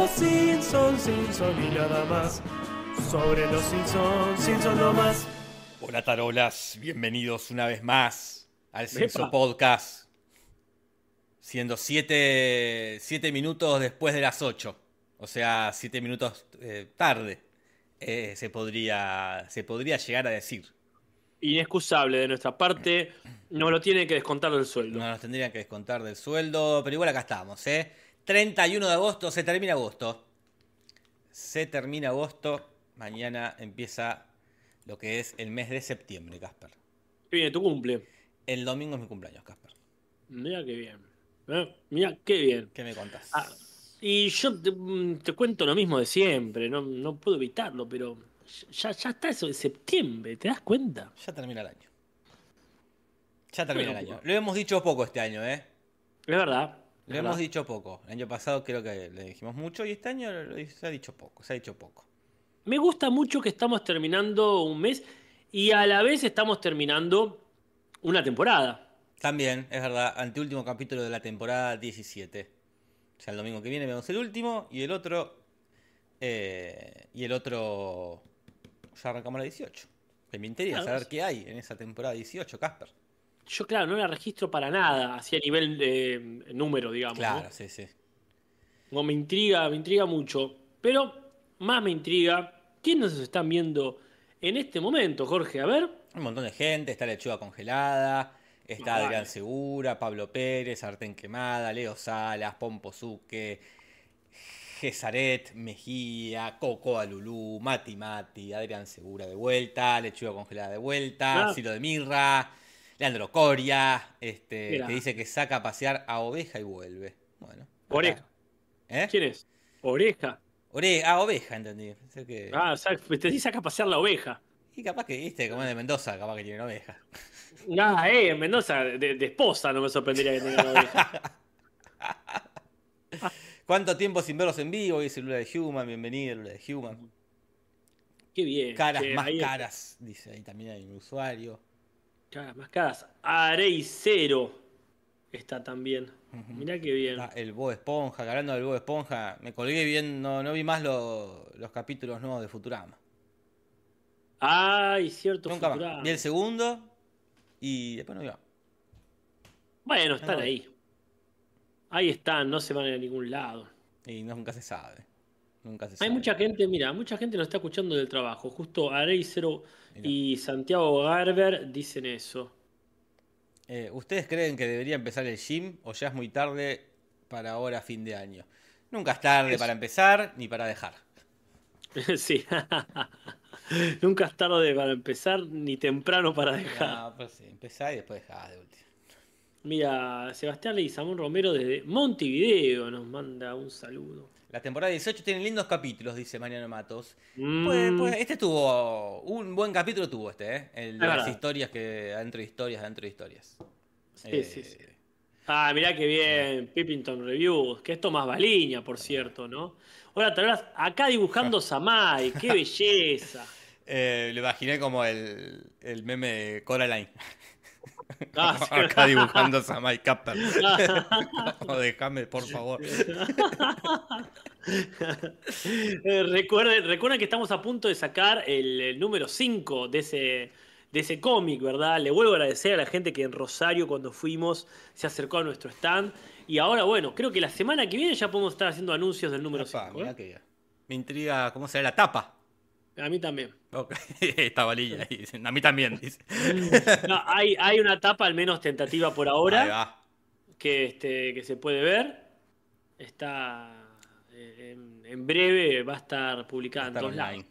los Simpsons, Simpsons y nada más. Sobre los Simpsons, Simpsons no más. Hola tarolas, bienvenidos una vez más al Epa. Podcast. Siendo 7 minutos después de las 8. O sea, 7 minutos eh, tarde. eh, se, podría, se podría llegar a decir. Inexcusable de nuestra parte, nos lo tiene que descontar del sueldo. No nos tendrían que descontar del sueldo, pero igual acá estamos, ¿eh? 31 de agosto, se termina agosto. Se termina agosto. Mañana empieza lo que es el mes de septiembre, Casper. Viene tu cumple. El domingo es mi cumpleaños, Casper. Mira qué bien. ¿eh? Mira qué bien. ¿Qué me contás? Ah, y yo te, mm, te cuento lo mismo de siempre, no, no puedo evitarlo, pero ya, ya está eso de septiembre, ¿te das cuenta? Ya termina el año. Ya termina Bueno, el año. Lo hemos dicho poco este año, ¿eh? Es verdad. Lo hemos dicho poco. El año pasado creo que le dijimos mucho y este año se ha dicho poco. Se ha dicho poco. Me gusta mucho que estamos terminando un mes y a la vez estamos terminando una temporada. También, es verdad, anteúltimo capítulo de la temporada 17. O sea, el domingo que viene vemos el último y el otro. eh, y el otro. Ya arrancamos la 18. Que me interesa saber qué hay en esa temporada 18, Casper. Yo, claro, no la registro para nada, así a nivel de número, digamos. ¿no? Claro, sí, sí. No, me intriga, me intriga mucho. Pero más me intriga quiénes nos están viendo en este momento, Jorge. A ver. Un montón de gente, está Lechuga Congelada, está. Adrián Segura, Pablo Pérez, Sartén Quemada, Leo Salas, Pompo Zuque, Gesaret, Mejía, Coco Alulú, Mati Mati, Adrián Segura de vuelta, Lechuga Congelada de vuelta, Ah. Ciro de Mirra, Leandro Coria, este, Mira. que dice que saca a pasear a oveja y vuelve. Bueno. Oreja. ¿Eh? ¿Quién es? Oreja. Ore- ah, oveja, entendí. Pensé que- Ah, o sea, te dice saca a pasear la oveja. Y capaz que, viste, como es de Mendoza, capaz que tiene oveja. Ah, eh, en Mendoza, de, de esposa no me sorprendería que tenga la oveja. ¿Cuánto tiempo sin verlos en vivo? Dice Lula de Human, bienvenido Lula de Human. Qué bien. Caras che, más caras, dice ahí también hay un usuario. Caras más caras. Arey Cero está también. Mirá qué bien. Está el Bob Esponja, hablando del Bob Esponja, me colgué bien, no, no vi más lo- los capítulos nuevos de Futurama. Ay, cierto. Nunca Futurama. más. Vi el segundo y después no vi más. Bueno, están No. ahí. Ahí están, no se van a ningún lado. Y nunca se sabe. Nunca se Hay mucha gente, mira, mucha gente nos está escuchando del trabajo. Justo Arey Cero Mirá. y Santiago Garber dicen eso. Eh, ¿Ustedes creen que debería empezar el gym o ya es muy tarde para ahora fin de año? Nunca es tarde Es- para empezar ni para dejar. sí. Nunca es tarde para empezar ni temprano para dejar. No, pues sí, empezá y después dejá de último. Mira, Sebastián Leguizamón Romero desde Montevideo nos manda un saludo. La temporada 18 tiene lindos capítulos, dice Mariano Matos. Mm, Pues, pues, este tuvo. Un buen capítulo tuvo este, ¿eh? El de las historias que. Adentro de historias, adentro de historias. sí, Eh, sí, sí. Ah, mirá qué bien, Pippington Reviews, que esto más baliña, por cierto, ¿no? Hola, Tarolas, acá dibujando Samai, qué belleza. eh, lo imaginé como el, el meme de Coraline. Ah, sí. Acá dibujando Samai Capper. no, déjame, por favor. Eh, recuerden, recuerden que estamos a punto de sacar el, el número 5 de ese, de ese cómic, ¿verdad? Le vuelvo a agradecer a la gente que en Rosario cuando fuimos se acercó a nuestro stand. Y ahora, bueno, creo que la semana que viene ya podemos estar haciendo anuncios del número Epa, 5. mirá que- Me intriga cómo será la tapa. A mí también. Ok, Esta dice, A mí también, dice. No, hay, hay una tapa al menos tentativa por ahora que, este, que se puede ver. Está eh, en, en breve, va a estar publicada en todos online. lados.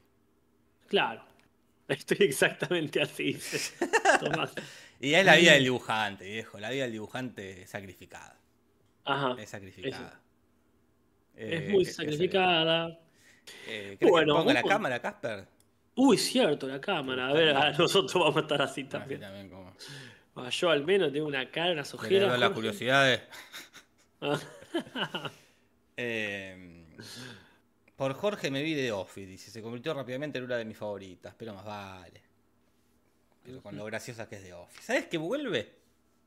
Claro. Estoy exactamente así, Tomás. Y es la vida del dibujante, viejo. La vida del dibujante es sacrificada. Ajá. Es sacrificada. Es Eh, muy ¿qué- qué sacrificada. Eh, ¿Querés Bueno, que ponga la cámara, Casper? Uy, cierto, la cámara. A ver, a- nosotros vamos a estar así también. también como... Ah, Yo al menos tengo una cara, unas ojeras. las curiosidades. Ah, Eh, por Jorge me vi de Office, dice. Se convirtió rápidamente en una de mis favoritas, pero más vale. Pero con lo graciosa que es de Office. ¿Sabes qué vuelve?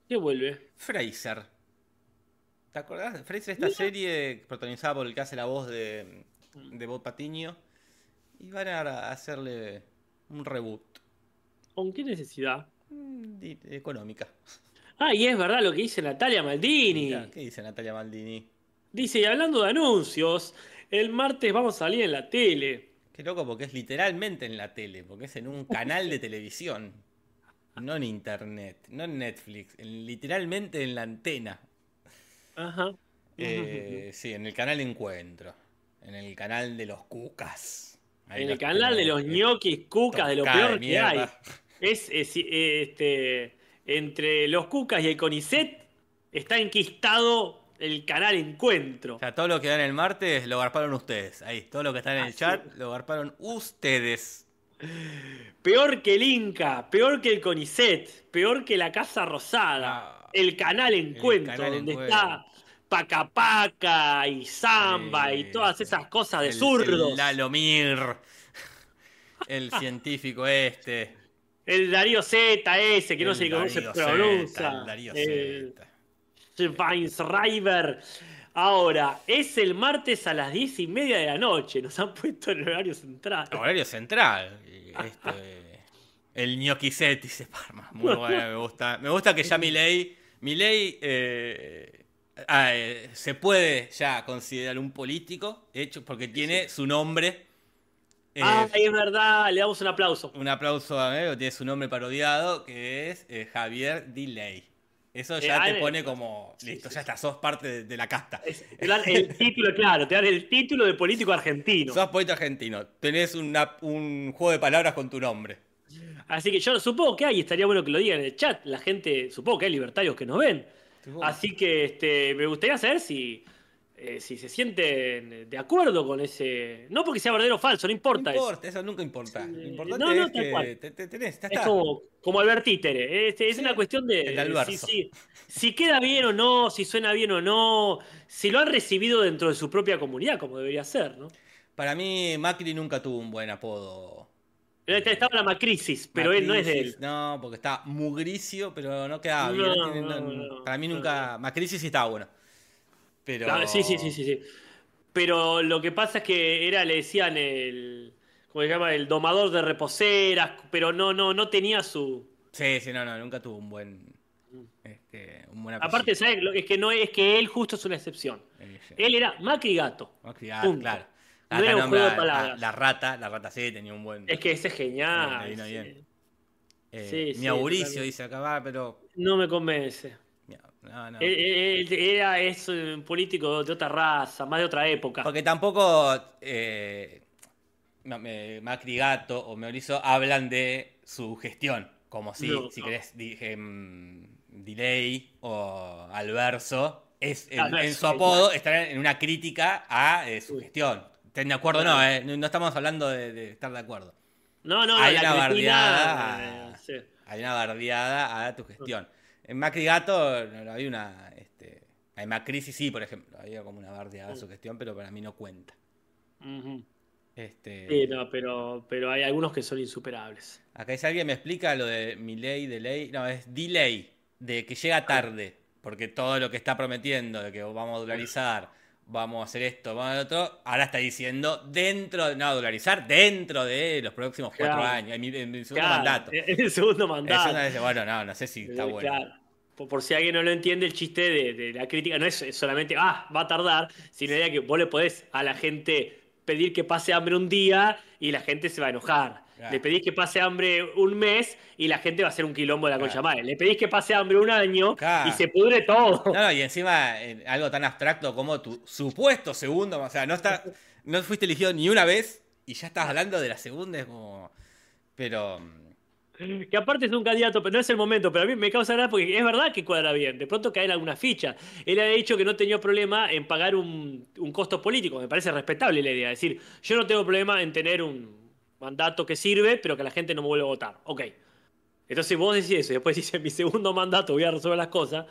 ¿Qué vuelve? Fraser. ¿Te acordás? Fraser, esta serie protagonizada por el que hace la voz de, de Bob Patiño. Y van a hacerle un reboot. ¿Con qué necesidad? Mm, Económica. Ah, y es verdad lo que dice Natalia Maldini. ¿Qué dice Natalia Maldini? Dice, y hablando de anuncios, el martes vamos a salir en la tele. Qué loco porque es literalmente en la tele, porque es en un canal de televisión. No en internet, no en Netflix, en- literalmente en la antena. Ajá. Eh, sí, en el canal Encuentro. En el canal de los cucas. Ahí en el canal de los ñoquis cucas, de lo peor de que hay. Es, es, eh, este, entre los cucas y el CONICET está enquistado el canal Encuentro. O sea, todo lo que dan el martes lo garparon ustedes. Ahí, todo lo que está en el Así chat lo garparon ustedes. Peor que el Inca, peor que el CONICET, peor que la Casa Rosada. Ah, el canal Encuentro, canal donde Encuentro. está Paca Paca y Samba Sí, y todas esas cosas de el- zurdos. El Lalomir. El científico este. El Darío Z ese, que no sé cómo se pronuncia. El Darío El Zeta. Schweinsteiger. Ahora, es el martes a las diez y media de la noche. Nos han puesto en el horario central. Horario central. Este, el gnocchi set, dice Parma. Muy bueno, me gusta. Me gusta que ya Milei. Milei eh, ah, eh, se puede ya considerar un político, hecho, porque tiene su nombre. eh, Ah, es verdad, le damos un aplauso. un aplauso a Mego, tiene su nombre parodiado, que es eh, Javier Diley. Eso ya Eh, ah, te eh, pone como, listo, sí, ya está, sos parte de, de la casta. Es- te dan el título, claro, te dan el título de político argentino. Sos poeta argentino, tenés una- un juego de palabras con tu nombre. Así que yo supongo que hay, estaría bueno que lo digan en el chat. La gente, supongo que hay libertarios que nos ven. Así que este, me gustaría saber si, eh, si se sienten de acuerdo con ese. No porque sea verdadero o falso, no No importa. eso. importa, eso nunca importa. Lo importante no, no, es tal que cual. te, te- tenés, ya Es está. como, como Albert Títere. Es, es Sí, una cuestión de si queda bien o no, si suena bien o no, si lo han recibido dentro de su propia comunidad, como debería ser, ¿no? Para mí, Macri nunca tuvo un buen apodo. Estaba la Macrisis, pero él no es de él. No, porque está mugricio, pero no quedaba bien. No, no- no, para mí nunca. Macrisis estaba bueno. Pero. Ah, sí, sí, sí, sí, sí. Pero lo que pasa es que era, le decían el. ¿Cómo se llama? El domador de reposeras, pero no, no, no tenía su. Sí, sí, no, no, nunca tuvo un buen. Este, un buen. Aparte, ¿sabes? Es que no es que él justo es una excepción. Eh, sí. Él era Macri Gato. Macri, ah, punto. No era un juego de a- palabras. La rata, la rata sí tenía un buen. Es que ese es genial. Vino sí. bien. eh, sí, mi totalmente. dice acá, pero. No me convence. No, no. Era, es un político de otra raza, más de otra época. Porque tampoco eh, Macri Gato o Mauricio hablan de su gestión. Como si, No, si querés, dije, mm, Delay o Alverso. Es, en, Ah, en su apodo están en una crítica a eh, su gestión. ¿Estén de acuerdo? No, eh, no estamos hablando de, de estar de acuerdo. No, no, Hay la una bardeada. eh, sí. Hay una bardeada a tu gestión. En Macri Gato no, no, había una. Este, en Macri sí, sí, por ejemplo. Había como una bardeada a su gestión, pero para mí no cuenta. Este, Sí, no, pero, pero hay algunos que son insuperables. Acá dice alguien me explica lo de mi ley, de ley. No, es delay, de que llega tarde. Porque todo lo que está prometiendo, de que vamos a dolarizar, vamos a hacer esto, vamos a hacer otro, ahora está diciendo dentro, de- no, dolarizar dentro de los próximos cuatro años, en mi, en mi segundo Claro, mandato. En el segundo mandato. vez, bueno, no, no sé si está bueno. Claro. Por, por si alguien no lo entiende, el chiste de, de la crítica no es solamente, ah, va a tardar, sino idea que vos le podés a la gente pedir que pase hambre un día y la gente se va a enojar. Claro. Le pedís que pase hambre un mes y la gente va a hacer un quilombo de la concha madre. Le pedís que pase hambre un año Claro. y se pudre todo. No, no, y encima eh, algo tan abstracto como tu supuesto segundo, o sea, no está, no fuiste elegido ni una vez y ya estás hablando de la segunda, es como. Pero. mm, Que aparte es un candidato, pero no es el momento. Pero a mí me causa gracia porque es verdad que cuadra bien. De pronto caen alguna ficha. Él ha dicho que no tenía problema en pagar un, un costo político. Me parece respetable la idea. Es decir, yo no tengo problema en tener un mandato que sirve, pero que la gente no me vuelva a votar. Ok. Entonces vos decís eso y después dices, mi segundo mandato voy a resolver las cosas.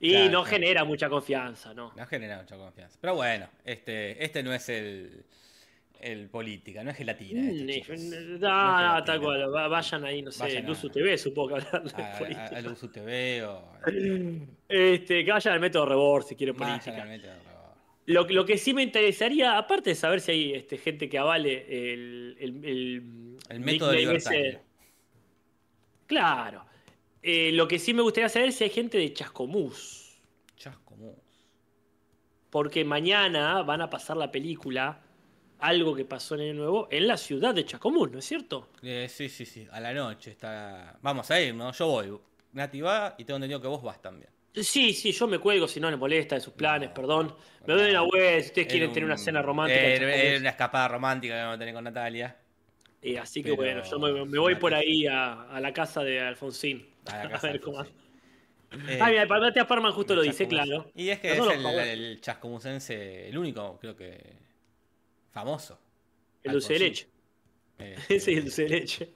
Y Claro, no claro. genera mucha confianza, ¿no? No genera mucha confianza. Pero bueno, este, este no es el, el política, no es gelatina. Mm, chicos. No, tal cual. va- Vayan ahí, no sé, Vayan a- Luzu TV, supongo que hablar de A, política. a Luzu TV o. Este, que vayan al método Rebord si quieren Vayan política. al método. Lo, lo que sí me interesaría, aparte de saber si hay este, gente que avale el, el, el, El método nickname ese- libertario. Claro. Eh, lo que sí me gustaría saber es si hay gente de Chascomús. Chascomús. Porque mañana van a pasar la película, algo que pasó en el nuevo, en la ciudad de Chascomús, ¿no es cierto? Eh, sí, sí, sí. A la noche está. Vamos a ir, ¿no? Yo voy. Nati va y tengo entendido que vos vas también. Sí, sí, yo me cuelgo si no les molesta de sus planes, No, perdón. Me doy una vuelta si ustedes quieren un- tener una cena romántica. era una escapada romántica que vamos a tener con Natalia. Eh, así que bueno, yo me, me voy por ahí a, a la casa de Alfonsín. A la A casa ver cómo. Eh, Ah, mira, Matías Parman justo lo dice, claro. Y es que No es el, el chascomusense, el único, creo que. famoso. El dulce de leche. Ese es el dulce de leche.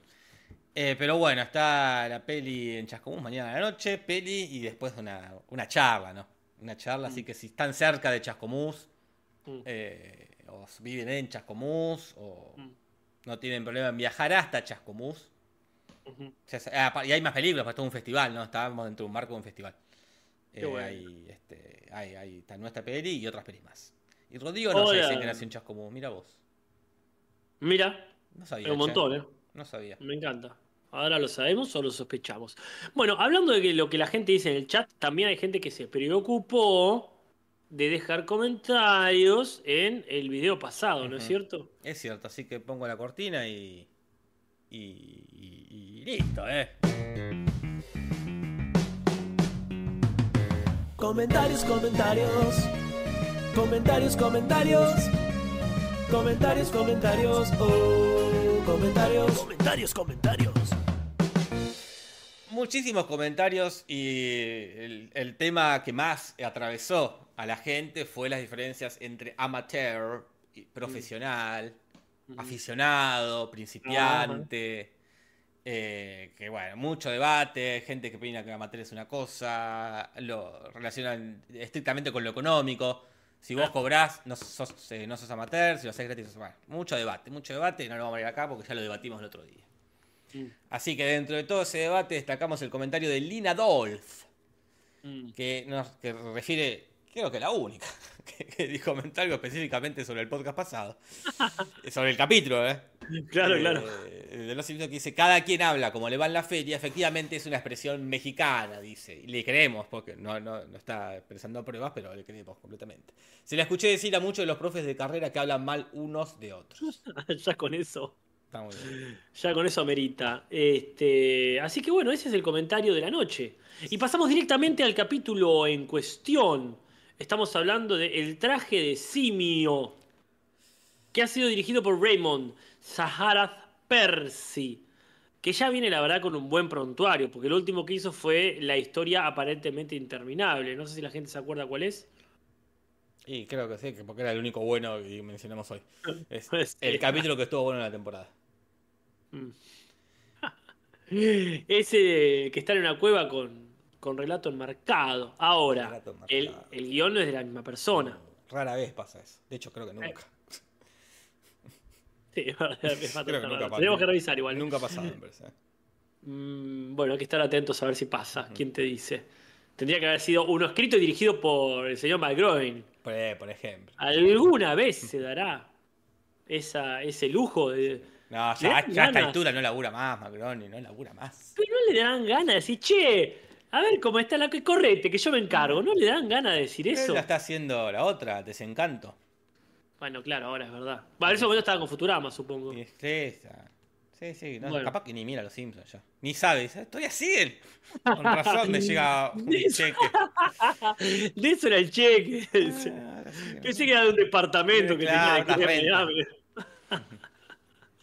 Eh, pero bueno, está la peli en Chascomús mañana a la noche, peli y después una, una charla, ¿no? Una charla, así que si están cerca de Chascomús, Mm. eh, o viven en Chascomús, o Mm. no tienen problema en viajar hasta Chascomús. Ujú. O sea, ah, y hay más películas, pues todo un festival, ¿no? Estábamos dentro de un marco de un festival. Eh, bueno. hay, este, hay, hay está nuestra peli y otras pelis más. Y Rodrigo no sé si nació en Chascomús, mira vos. Mira, No sabía. un montón, ¿eh? No sabía. Me encanta. Ahora lo sabemos o lo sospechamos. Bueno, hablando de que lo que la gente dice en el chat, también hay gente que se preocupó de dejar comentarios en el video pasado, ¿no es cierto? Es cierto, así que pongo la cortina y. Y, y- y listo, ¿eh? Comentarios, comentarios. Comentarios, comentarios. Comentarios, comentarios. Oh, comentarios. Comentarios, comentarios. Muchísimos comentarios y el, el tema que más atravesó a la gente fue las diferencias entre amateur y profesional, aficionado, principiante. eh, que bueno, mucho debate, gente que opina que amateur es una cosa, lo relacionan estrictamente con lo económico. Si vos cobrás, no sos, eh, no sos amateur, si lo haces gratis, sos bueno, mucho debate, mucho debate, y no lo vamos a ir acá porque ya lo debatimos el otro día. Mm. Así que dentro de todo ese debate destacamos el comentario de Lina Dolph, Mm. que, nos, que refiere, creo que la única, que, que dijo comentario específicamente sobre el podcast pasado, sobre el capítulo, ¿eh? Claro, Eh, claro. De los Simpsons que dice, cada quien habla como le va en la feria, efectivamente es una expresión mexicana, dice. Y le creemos, porque no, no, no está expresando pruebas, pero le creemos completamente. Se la escuché decir a muchos de los profes de carrera que hablan mal unos de otros. ya con eso. Está muy bien. Ya con eso amerita. Este, así que bueno, ese es el comentario de la noche. Y pasamos directamente al capítulo en cuestión. Estamos hablando de El traje de simio, que ha sido dirigido por Raymond Saharath Percy, que ya viene la verdad con un buen prontuario, porque lo último que hizo fue la historia aparentemente interminable. No sé si la gente se acuerda cuál es. Y creo que sí, que porque era el único bueno que mencionamos hoy. Es Pues, el capítulo que estuvo bueno en la temporada. Mm. Ese que está en una cueva con, con relato enmarcado. Ahora, Relato enmarcado. el, el guion no es de la misma persona. Rara vez pasa eso. De hecho, creo que nunca. Sí, es Creo que nunca. Tenemos que revisar igual. Nunca ha pasado, me parece. ¿eh? Mm, bueno, hay que estar atentos a ver si pasa. ¿Quién te dice? Tendría que haber sido uno escrito y dirigido por el señor McGroin. Por, eh, por ejemplo. ¿Alguna vez se dará esa, ese lujo de... No, ¿Le ya, a esta altura no labura más, Macroni, no labura más. Pero no le dan ganas de decir, che, a ver cómo está la que correte, que yo me encargo. ¿No le dan ganas de decir Él eso? la está haciendo la otra, Desencanto. Bueno, claro, ahora es verdad. Bueno, en ese momento estaba con Futurama, supongo. Y es esa. Sí, sí, no, Bueno. capaz que ni mira los Simpsons ya. Ni sabe, dice, estoy así. Con razón me llega un cheque. De eso era el cheque. Ah, sí. Pensé que era de un departamento que Claro, tenía que.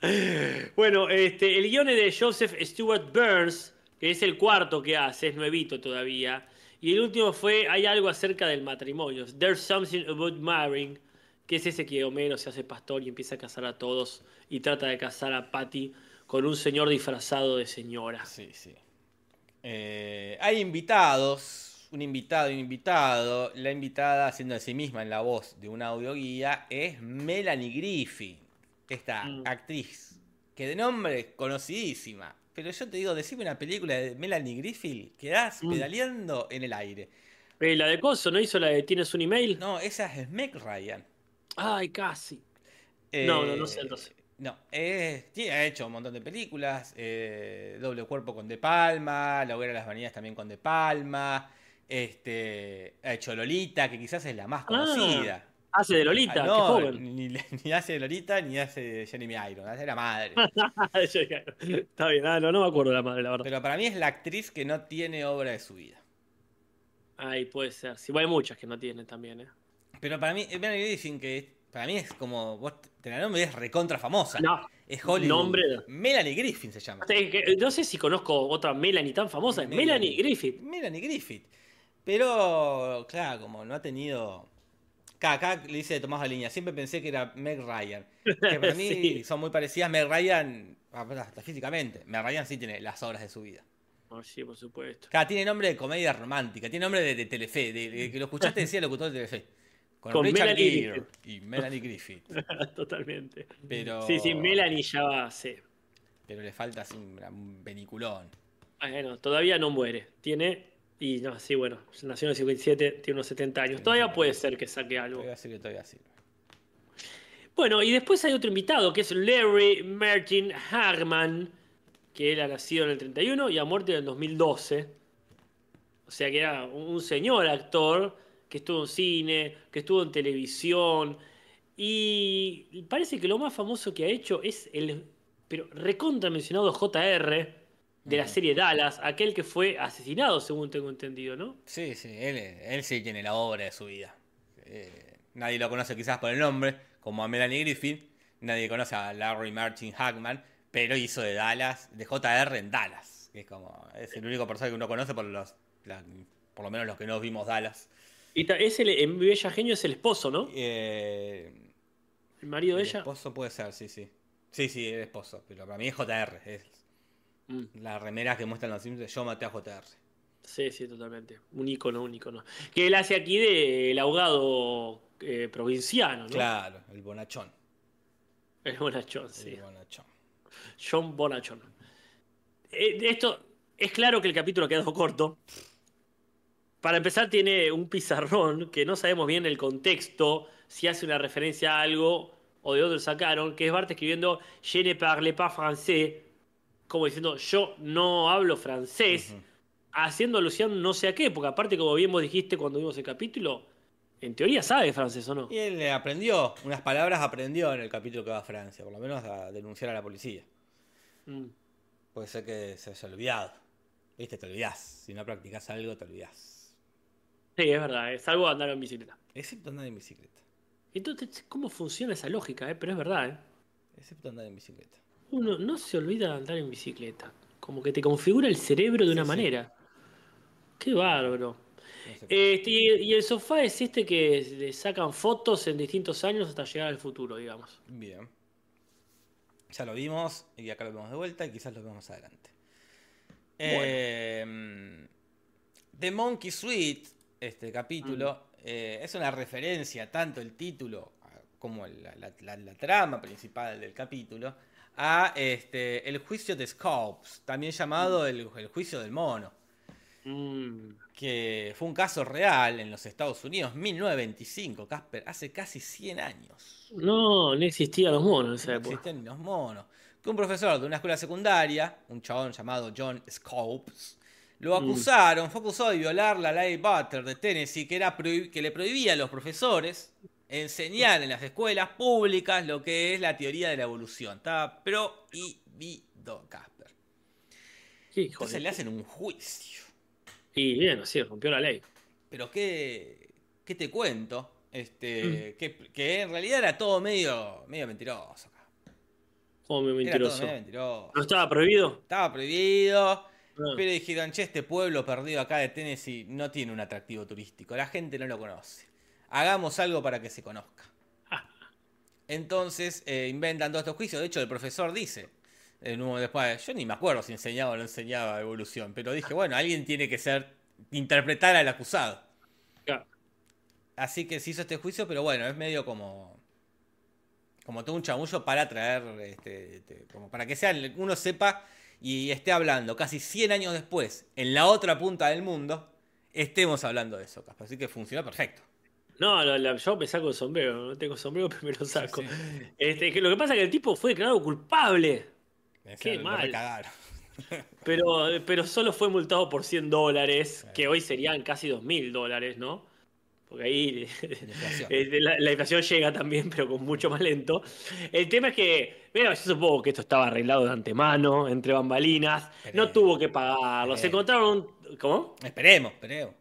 Bueno, este, el guion es de Joseph Stewart Burns, que es el cuarto que hace, es nuevito todavía. Y el último fue Hay algo acerca del matrimonio. There's something about marrying, que es ese que Homero se hace pastor y empieza a casar a todos y trata de casar a Patty con un señor disfrazado de señora. Sí, sí. Eh, hay invitados, un invitado y un invitado. La invitada, haciendo de sí misma en la voz de un audioguía, es Melanie Griffin. esta Mm. actriz que de nombre es conocidísima. Pero yo te digo, decime una película de Melanie Griffith, quedás Mm. pedaleando en el aire. Eh, la de Coso, ¿no hizo la de Tienes un email? No, esa es Meg Ryan. Ay, casi. No, no, no sé, Eh, entonces. No, eh, ha hecho un montón de películas. eh, Doble Cuerpo con De Palma, La Hoguera de las Vanidas también con De Palma. Este, ha hecho Lolita, que quizás es la más conocida. Hace de Lolita, Ah, qué joven. Ni, ni hace de Lolita ni hace de Jeremy Iron, hace de la madre. Está bien, ah, no, no me acuerdo de la madre, la verdad. Pero para mí es la actriz que no tiene obra de su vida. Ay, puede ser. Sí, hay muchas que no tienen también, ¿eh? Pero para mí, Melanie Griffith, que para mí es como, vos te la nombres, es recontra famosa. No, es Hollywood. nombre no. Melanie Griffith se llama. No sé si conozco otra Melanie tan famosa. Melanie, Griffith. Melanie Griffith. Pero, claro, como no ha tenido. Acá, acá le dice Tomás Aliña, siempre pensé que era Meg Ryan. Que para mí Sí. son muy parecidas. Meg Ryan, hasta físicamente. Meg Ryan sí tiene las obras de su vida. Oh, sí, por supuesto. Acá tiene nombre de comedia romántica, tiene nombre de, de Telefe, de, de- que lo escuchaste decía el locutor de Telefe. Con, Con Richard Melanie Gere y Melanie Griffith. Totalmente. Pero, Sí, sí, Melanie ya va, sí. pero le falta así un, un. Bueno, todavía no muere. Tiene. Y no, sí, bueno, nació en el 57, tiene unos 70 años. Todavía puede ser que saque algo. Todavía sirve, todavía sirve. Bueno, y después hay otro invitado que es Larry Martin Hagman, que él ha nacido en el 31 y ha muerto en el 2012. O sea que era un señor actor que estuvo en cine, que estuvo en televisión. Y parece que lo más famoso que ha hecho es el pero recontra mencionado JR de la serie Dallas, aquel que fue asesinado, según tengo entendido, ¿no? Sí, sí, él, él sí tiene la obra de su vida. Eh, nadie lo conoce quizás por el nombre, como a Melanie Griffith. Nadie conoce a Larry Martin Hagman, pero hizo de Dallas, de JR en Dallas. que es como, es el único personaje que uno conoce por los, la- por lo menos los que no vimos Dallas. Y es el, en Bella Genio es el esposo, ¿no? Eh, El marido de el ella. esposo puede ser, sí, sí. Sí, sí, el esposo, pero para mí es JR. Es Mm. la remera que muestran los Simpsons, yo maté a JR. Sí, sí, totalmente. Un ícono, un ícono. Que él hace aquí del abogado eh, provinciano, ¿no? Claro, el bonachón. El Bonachón, sí. El bonachón. John Bonachón. Eh, de esto, es claro que el capítulo ha quedado corto. Para empezar, tiene un pizarrón que no sabemos bien el contexto, si hace una referencia a algo o de lo sacaron, que es Bart escribiendo Je ne parle pas français, como diciendo yo no hablo francés, haciendo alusión no sé a qué, porque aparte, como bien vos dijiste cuando vimos el capítulo, en teoría sabe francés o no. Y él aprendió, unas palabras aprendió en el capítulo que va a Francia, por lo menos a denunciar a la policía. Mm. Puede ser que se haya olvidado. Viste, te olvidás. Si no practicás algo, te olvidás. Sí, es verdad, es algo andar en bicicleta. Excepto andar en bicicleta. Entonces, ¿cómo funciona esa lógica? eh? Pero es verdad, ¿eh? Excepto andar en bicicleta. Uno no se olvida de andar en bicicleta. Como que te configura el cerebro de una Sí, sí. manera. Qué bárbaro. No sé. Este, y, y el sofá es este que le sacan fotos en distintos años hasta llegar al futuro, digamos. Bien. Ya lo vimos y acá lo vemos de vuelta y quizás lo vemos adelante. Eh, The Monkey Suite, este capítulo, eh, es una referencia, tanto el título como la, la- la- la trama principal del capítulo, a este, el juicio de Scopes, también llamado el, el juicio del mono, Mm, que fue un caso real en los Estados Unidos, 1925, Casper, hace casi 100 años. No, no existían los monos en esa No época. existen ni los monos. Que un profesor de una escuela secundaria, un chabón llamado John Scopes, lo Mm. acusaron, fue acusado de violar la ley Butler de Tennessee, que, era que le prohibía a los profesores enseñar en las escuelas públicas lo que es la teoría de la evolución. Estaba prohibido, Casper. Hijo Entonces le hacen un juicio. Y bien, así, rompió la ley. Pero qué, qué te cuento, Mm. este, que, que en realidad era todo medio, medio mentiroso. Como muy Era todo mentiroso. medio mentiroso. ¿No estaba prohibido? Estaba prohibido. Ah. Pero dijeron, che, este pueblo perdido acá de Tennessee no tiene un atractivo turístico. La gente no lo conoce. Hagamos algo para que se conozca. Ah. Entonces eh, inventan todos estos juicios. De hecho, el profesor dice, en un, después, yo ni me acuerdo si enseñaba o no enseñaba evolución, pero dije, bueno, alguien tiene que ser, interpretar al acusado. Claro. Así que se hizo este juicio, pero bueno, es medio como... como todo un chamullo para traer, este, este, como para que sea, uno sepa y esté hablando casi 100 años después, en la otra punta del mundo, estemos hablando de eso, Así que funciona perfecto. No, yo me saco el sombrero, no tengo sombrero, pero me lo saco. Este, lo que pasa es que el tipo fue declarado culpable. Qué mal. Pero, pero solo fue multado por 100 dólares, que hoy serían casi 2 mil dólares, ¿no? Porque ahí eh, la, inflación llega también, pero con mucho más lento. El tema es que, bueno, yo supongo que esto estaba arreglado de antemano, entre bambalinas, no tuvo que pagarlo. Se encontraron ¿Cómo? Esperemos, esperemos.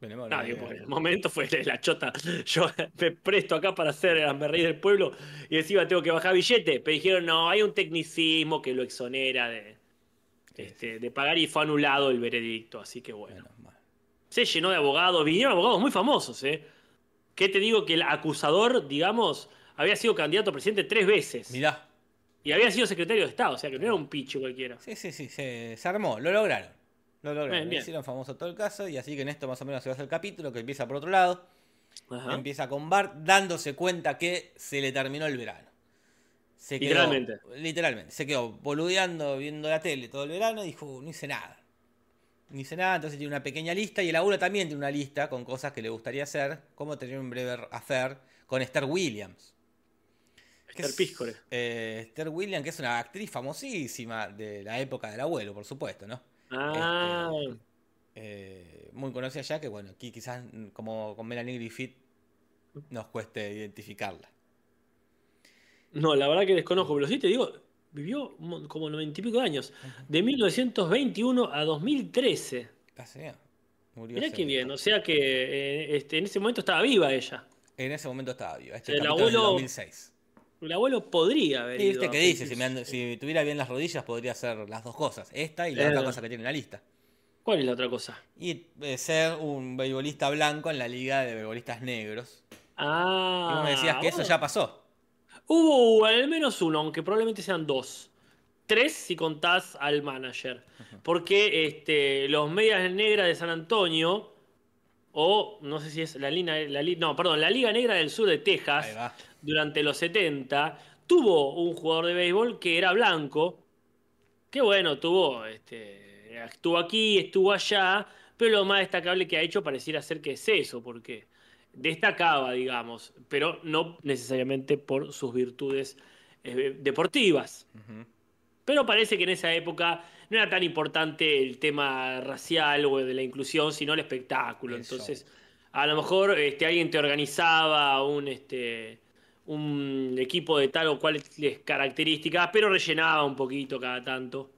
No, digo, el momento fue la chota. Yo me presto acá para hacer el rey del pueblo y encima tengo que bajar billete. Pero dijeron, no, hay un tecnicismo que lo exonera de, este, de pagar y fue anulado el veredicto. Así que bueno. se llenó de abogados, vinieron abogados muy famosos, ¿eh? ¿Qué te digo? Que el acusador, digamos, había sido candidato a presidente tres veces. Mirá. Y había sido secretario de Estado, o sea que no era un picho cualquiera. Sí, sí, sí, se armó, lo lograron. Lo lograron, hicieron famoso todo el caso y así que en esto más o menos se va a hacer el capítulo que empieza por otro lado. Empieza con Bart dándose cuenta que se le terminó el verano. Se quedó, literalmente. Literalmente. Se quedó boludeando, viendo la tele todo el verano y dijo, no hice nada. No hice nada, entonces tiene una pequeña lista y el abuelo también tiene una lista con cosas que le gustaría hacer, como tener un breve affair con Esther Williams. Esther Piscore. Eh, Esther Williams, que es una actriz famosísima de la época del abuelo, por supuesto, ¿no? Ah. Este, eh, muy conocida ya, que bueno, aquí quizás mm, como con Melanie Griffith nos cueste identificarla. No, la verdad que desconozco, pero sí te digo, vivió como noventa y pico años, de 1921 a 2013. Ah, murió Mirá qué bien, o sea que eh, este, en ese momento estaba viva ella. En ese momento estaba viva, este el abuelo, 2006. El abuelo podría haber. Sí, ¿Qué dice? Si, tuviera bien las rodillas, podría hacer las dos cosas. Esta y la otra cosa que tiene en la lista. ¿Cuál es la otra cosa? Y eh, ser un beisbolista blanco en la liga de beisbolistas negros. Ah. Y vos me decías que eso ya pasó. Hubo al menos uno, aunque probablemente sean dos. Tres si contás al manager. Porque este, los medias negras de San Antonio, o no sé si es la, línea, la, no, perdón, la Liga Negra del Sur de Texas, durante los 70, tuvo un jugador de béisbol que era blanco, que bueno, tuvo, este, estuvo aquí, estuvo allá, pero lo más destacable que ha hecho pareciera ser que es eso, porque destacaba, digamos, pero no necesariamente por sus virtudes eh, deportivas. Pero parece que en esa época no era tan importante el tema racial o de la inclusión, sino el espectáculo. Entonces, a lo mejor este, alguien te organizaba un, este, un equipo de tal o cual características, pero rellenaba un poquito cada tanto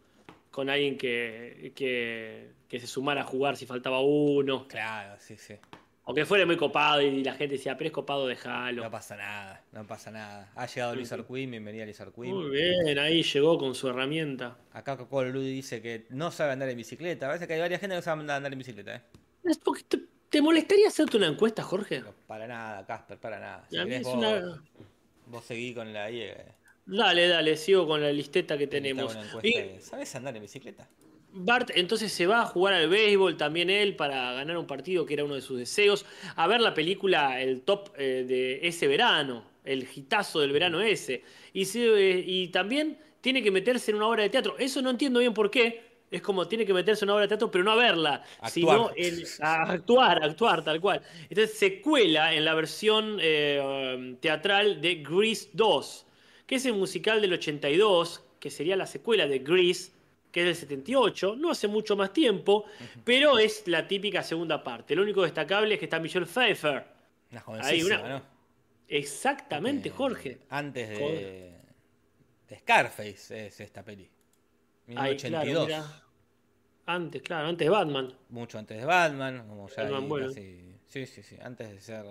con alguien que, que, se sumara a jugar si faltaba uno. Claro, sí, sí. Aunque fuera muy copado y la gente decía, pero es copado, déjalo. No pasa nada, no pasa nada. Ha llegado Lizard Queen, bienvenida Lizard Queen. Muy bien, ahí llegó con su herramienta. Acá Coco Ludi dice que no sabe andar en bicicleta. A veces que hay varias gente que no sabe andar en bicicleta, ¿eh? Es porque ¿Te molestaría hacerte una encuesta, Jorge? para nada, Casper, para nada. Si vos, una... vos seguí con la... Eh. Dale, dale, sigo con la listeta que tenemos. ¿Sabes andar en bicicleta? Bart entonces se va a jugar al béisbol también él para ganar un partido que era uno de sus deseos, a ver la película El Top eh, de ese verano, el hitazo del verano ese. Y, eh, y también tiene que meterse en una obra de teatro. Eso no entiendo bien por qué, es como tiene que meterse en una obra de teatro, pero no a verla, sino a actuar, actuar tal cual. Entonces se cuela en la versión eh, teatral de Grease 2, que es el musical del 82, que sería la secuela de Grease, que es del 78, no hace mucho más tiempo, pero es la típica segunda parte. Lo único destacable es que está Michelle Pfeiffer. Una jovencísima, ¿no? Exactamente, Jorge. Antes de, de Scarface es esta peli. 1982. antes, claro, antes de Batman. Mucho antes de Batman, como ya sí, sí, sí, antes de ser,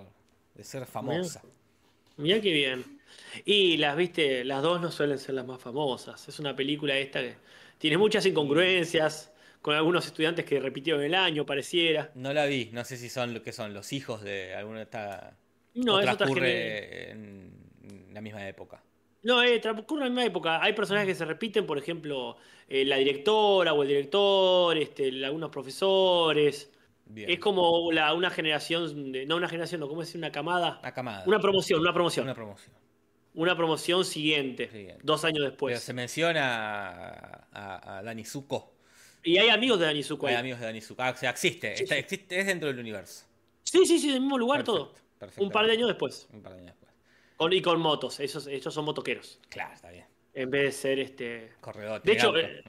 de ser famosa. Mirá, qué bien. Y las, viste, las dos no suelen ser las más famosas. Es una película esta que tiene muchas incongruencias con algunos estudiantes que repitieron el año, pareciera. No la vi, no sé si son lo que son los hijos de alguna de esta. No, es otra en la misma época. No, eh, transcurre en la misma época. Hay personajes que se repiten, por ejemplo, eh, la directora o el director, este, algunos profesores. Es como una generación, no una generación, no, ¿cómo decir? Una camada. Una camada. Una promoción, una promoción. Una promoción. Una promoción siguiente, Siguiente. dos años Pero después. se menciona a, a- a Dani Zuko. Y hay amigos de Dani Zuko Hay ahí. amigos de Dani Zuko. Ah, o sea, existe, Sí, está- sí. existe. Es dentro del universo. Sí, sí, sí, del mismo lugar todo. Perfecto. Un par de años después. Un par de años después. Con, y con motos, esos, ellos son motoqueros. Claro, está bien. En vez de ser este. Corredor. De hecho, auto. eh.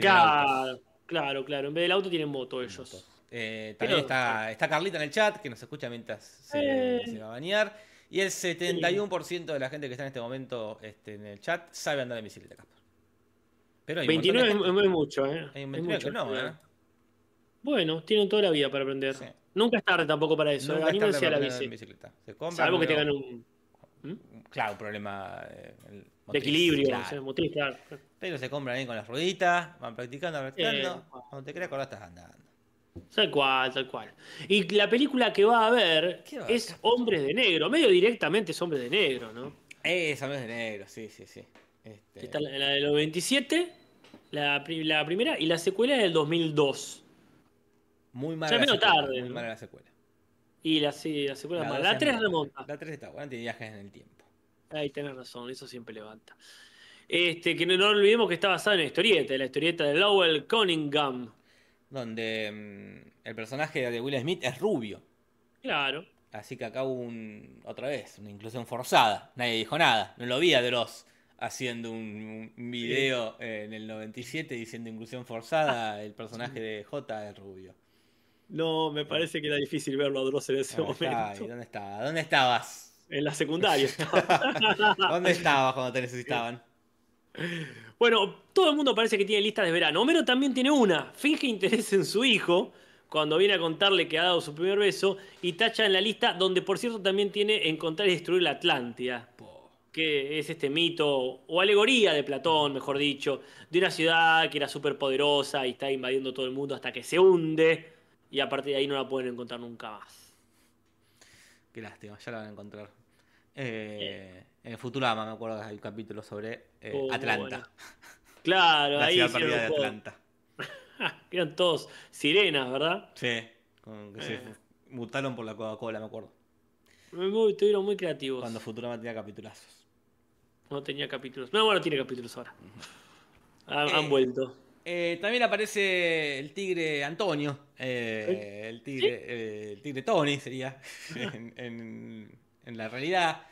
Claro, claro, claro. En vez del auto tienen moto ellos. Eh, también Pero- está, está Carlita en el chat, que nos escucha mientras se, Eh. se va a bañar. Y el 71% de la gente que está en este momento este, en el chat sabe andar en bicicleta, Casper. Pero hay un montón de 29 es, es mucho, ¿eh? Hay un Es 29 que mucho. no, ¿eh? Bueno, tienen toda la vida para aprender. Sí. Nunca es tarde tampoco para eso. Nunca es tarde a la bici. en bicicleta. Se compra, Salvo que tengan un Claro, un problema eh, el de motriz, equilibrio, claro. o sea, motriz, claro. Pero se compran ahí con las rueditas, van practicando, practicando. Eh. Cuando te creas, acordás, estás andando. Tal cual, tal cual. Y la película que va a ver ¿Qué va a ver, es? Hombres de Negro. Medio directamente es Hombres de Negro, ¿no? Es de negro, sí, sí, sí. Este, Está la, la de los 27, la, la primera, y la secuela es del 2002. Muy mala la menos secuela, tarde, Muy mala la secuela. Y la, sí, la secuela es mala. La es 3 muy remonta. La 3 está buena, tiene viajes en el tiempo. Ahí tenés razón, eso siempre levanta. Este, que no, no olvidemos que está basada en la historieta, la historieta de Lowell Cunningham. Donde mm, el personaje de Will Smith es rubio. Claro. Así que acá hubo un, otra vez una inclusión forzada. Nadie dijo nada. No lo vi a Dross haciendo un, un video eh, en el 97 diciendo inclusión forzada. El personaje de J es rubio. No, me parece que era difícil verlo a Dross en ese ¿Dónde, está? momento. ¿Dónde estaba? ¿Dónde estabas? En la secundaria. ¿Dónde estabas cuando te necesitaban? Bueno, todo el mundo parece que tiene listas de verano. Homero también tiene una. Finge interés en su hijo cuando viene a contarle que ha dado su primer beso y tacha en la lista donde, por cierto, también tiene encontrar y destruir la Atlántida. Que es este mito, o alegoría de Platón, mejor dicho, de una ciudad que era súper poderosa y está invadiendo todo el mundo hasta que se hunde y a partir de ahí no la pueden encontrar nunca más. Qué lástima, ya la van a encontrar. Eh, En Futurama me acuerdo que hay un capítulo sobre eh, Oh, Atlanta. bueno. Claro, La ahí ciudad perdida de. Atlanta. Eran todos sirenas, ¿verdad? Sí, con que se Eh. mutaron por la Coca-Cola, me acuerdo. Muy, estuvieron muy creativos. Cuando Futurama tenía capitulazos. No tenía capítulos. No, bueno, tiene capítulos ahora. Han, han Eh, vuelto. Eh, también aparece el tigre Antonio, eh, el, tigre, eh, el tigre Tony sería, en, en- en la realidad,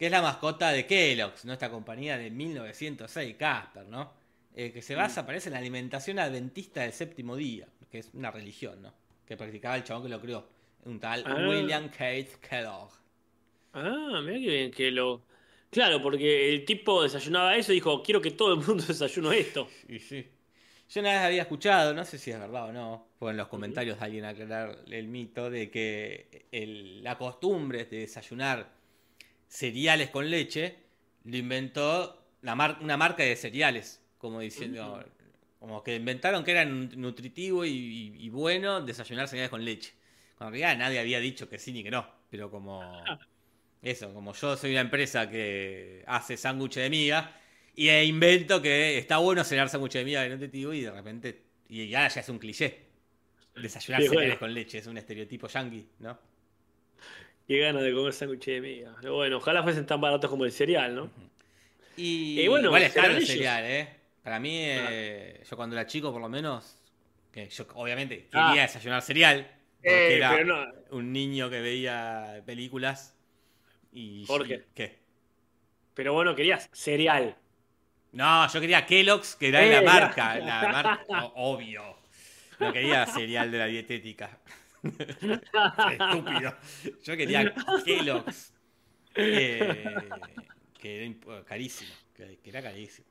que es la mascota de Kellogg's, ¿no? esta compañía de 1906, Casper, ¿no? Eh, que se basa, parece, en la alimentación adventista del séptimo día, que es una religión, ¿no? Que practicaba el chabón que lo creó, un tal Ah. William Kate Kellogg. Ah, mira que bien lo. Claro, porque el tipo desayunaba eso y dijo: Quiero que todo el mundo desayune esto. Y sí. Yo una vez había escuchado, no sé si es verdad o no, fue en los comentarios alguien aclarar el mito de que el- la costumbre de desayunar cereales con leche lo inventó la mar- una marca de cereales, como diciendo, como que inventaron que era nu- nutritivo y, y- y bueno desayunar cereales con leche. Cuando en realidad nadie había dicho que sí ni que no, pero como eso, como yo soy una empresa que hace sándwiches de miga y e invento que está bueno cenar sándwiches de miga de nutritivo y de repente, y ya, ya es un cliché. Desayunar Sí, cereales bueno. con leche es un estereotipo yankee, ¿no? Qué ganas de comer sándwich de miga. Pero Bueno, ojalá fuesen tan baratos como el cereal, ¿no? Y bueno, igual es caro el cereal, ¿eh? Para mí, eh, yo cuando era chico, por lo menos, que yo obviamente Ah. quería desayunar cereal, porque Eh, era pero no. un niño que veía películas y... Jorge. ¿Qué? Pero bueno, querías cereal. No, yo quería Kellogg's, que era Eh, la ya. marca, la marca, obvio. No quería cereal de la dietética. Estúpido. Yo quería Kellogg's. eh, que era carísimo, que, que era carísimo.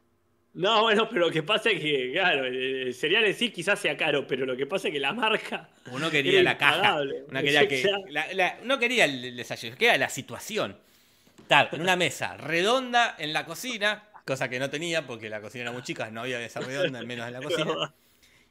No, bueno, pero lo que pasa es que, claro, el, cereal en sí quizás sea caro, pero lo que pasa es que la marca. Uno quería la caja, uno quería que, Claro. la- la- no quería el desayuno, quería la situación. Estar en una mesa redonda en la cocina, cosa que no tenía porque la cocina era muy chica, no había esa redonda, menos en la cocina.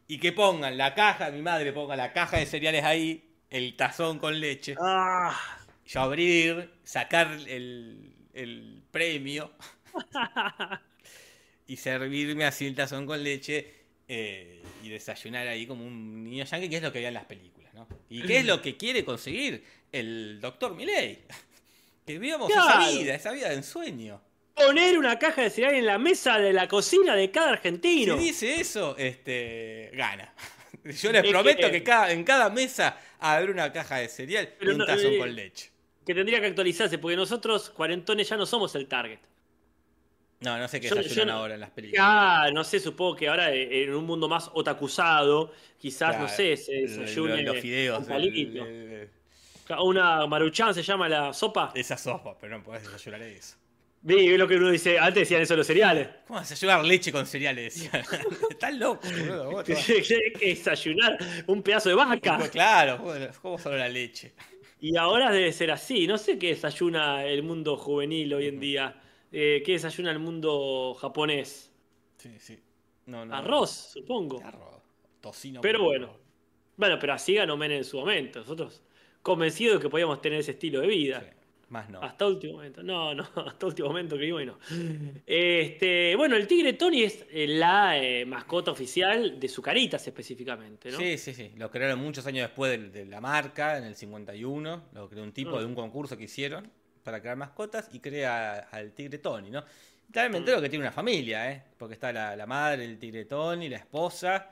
Y que pongan la caja, mi madre ponga la caja de cereales ahí, el tazón con leche, Ah, yo abrir, sacar el, el premio y servirme así el tazón con leche eh, y desayunar ahí como un niño yankee, que es lo que veía en las películas, ¿no? Y qué es lo que quiere conseguir el doctor Milley. Que vivamos Claro. esa vida, esa vida de ensueño. Poner una caja de cereal en la mesa de la cocina de cada Si argentino. dice eso, este, gana. Yo les Es prometo que- que, cada, en cada mesa habrá una caja de cereal y un no, tazón eh, con leche. Que tendría que actualizarse, porque nosotros, cuarentones, ya no somos el target. No, no sé qué yo- desayunan yo no- ahora en las películas. Ah, no sé, supongo que ahora eh, en un mundo más otakusado, quizás, no sé, se desayune los fideos. el- el- Una maruchan se llama la sopa. esa sopa, pero no podés desayunar eso. Vi es lo que uno dice, antes decían eso los cereales. ¿Cómo desayunar leche con cereales? Decían. Estás loco, boludo. vos desayunar un pedazo de vaca. Claro, joder, ¿cómo solo la leche? Y ahora debe ser así. No sé qué desayuna el mundo juvenil hoy en día. Eh, ¿Qué desayuna el mundo japonés? Sí, sí. No, no. Arroz, supongo. Arroz. Tocino. Pero bueno. Bueno, pero así ganó Menem en su momento. Nosotros convencidos de que podíamos tener ese estilo de vida. Sí, Más no. Hasta último momento. No, no, hasta último momento que vimos y no. Este, bueno, el tigre Tony es eh, la eh, mascota oficial de Zucaritas específicamente, ¿no? Sí, sí, sí. Lo crearon muchos años después de, de la marca, en el 51. Lo creó un tipo Ah. de un concurso que hicieron para crear mascotas y crea al tigre Tony, ¿no? También Mm. me entero que tiene una familia, ¿eh? Porque está la, la madre del tigre Tony, la esposa,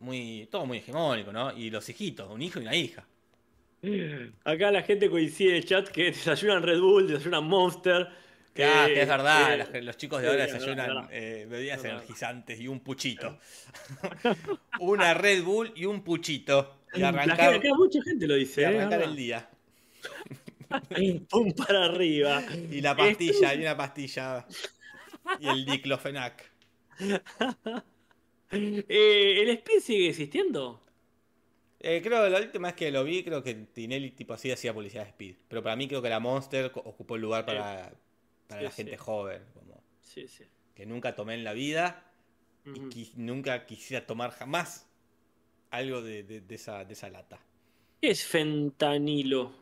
muy, todo muy hegemónico, ¿no? Y los hijitos, un hijo y una hija. Acá la gente coincide en el chat que desayunan Red Bull, desayunan Monster. Que, ah, que eh, es verdad, eh, los chicos de ahora desayunan eh, bebidas energizantes y un puchito. una Red Bull y un puchito. Y La arrancar, gente, acá mucha gente lo y dice. ¿eh? arrancar el día. Pum para arriba. Y la pastilla, y una pastilla. Y el diclofenac. Eh, ¿El Speed sigue existiendo? Eh, creo que la última vez que lo vi, creo que Tinelli tipo así hacía publicidad de Speed. Pero para mí creo que la Monster ocupó el lugar para, para Sí, la gente sí. joven. Como Sí, sí. que nunca tomé en la vida y qui- nunca quisiera tomar jamás algo de, de- de esa, de esa lata. ¿Qué es fentanilo?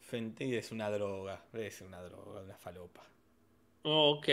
Fentanil es una droga, es una droga, una falopa. Oh, ok,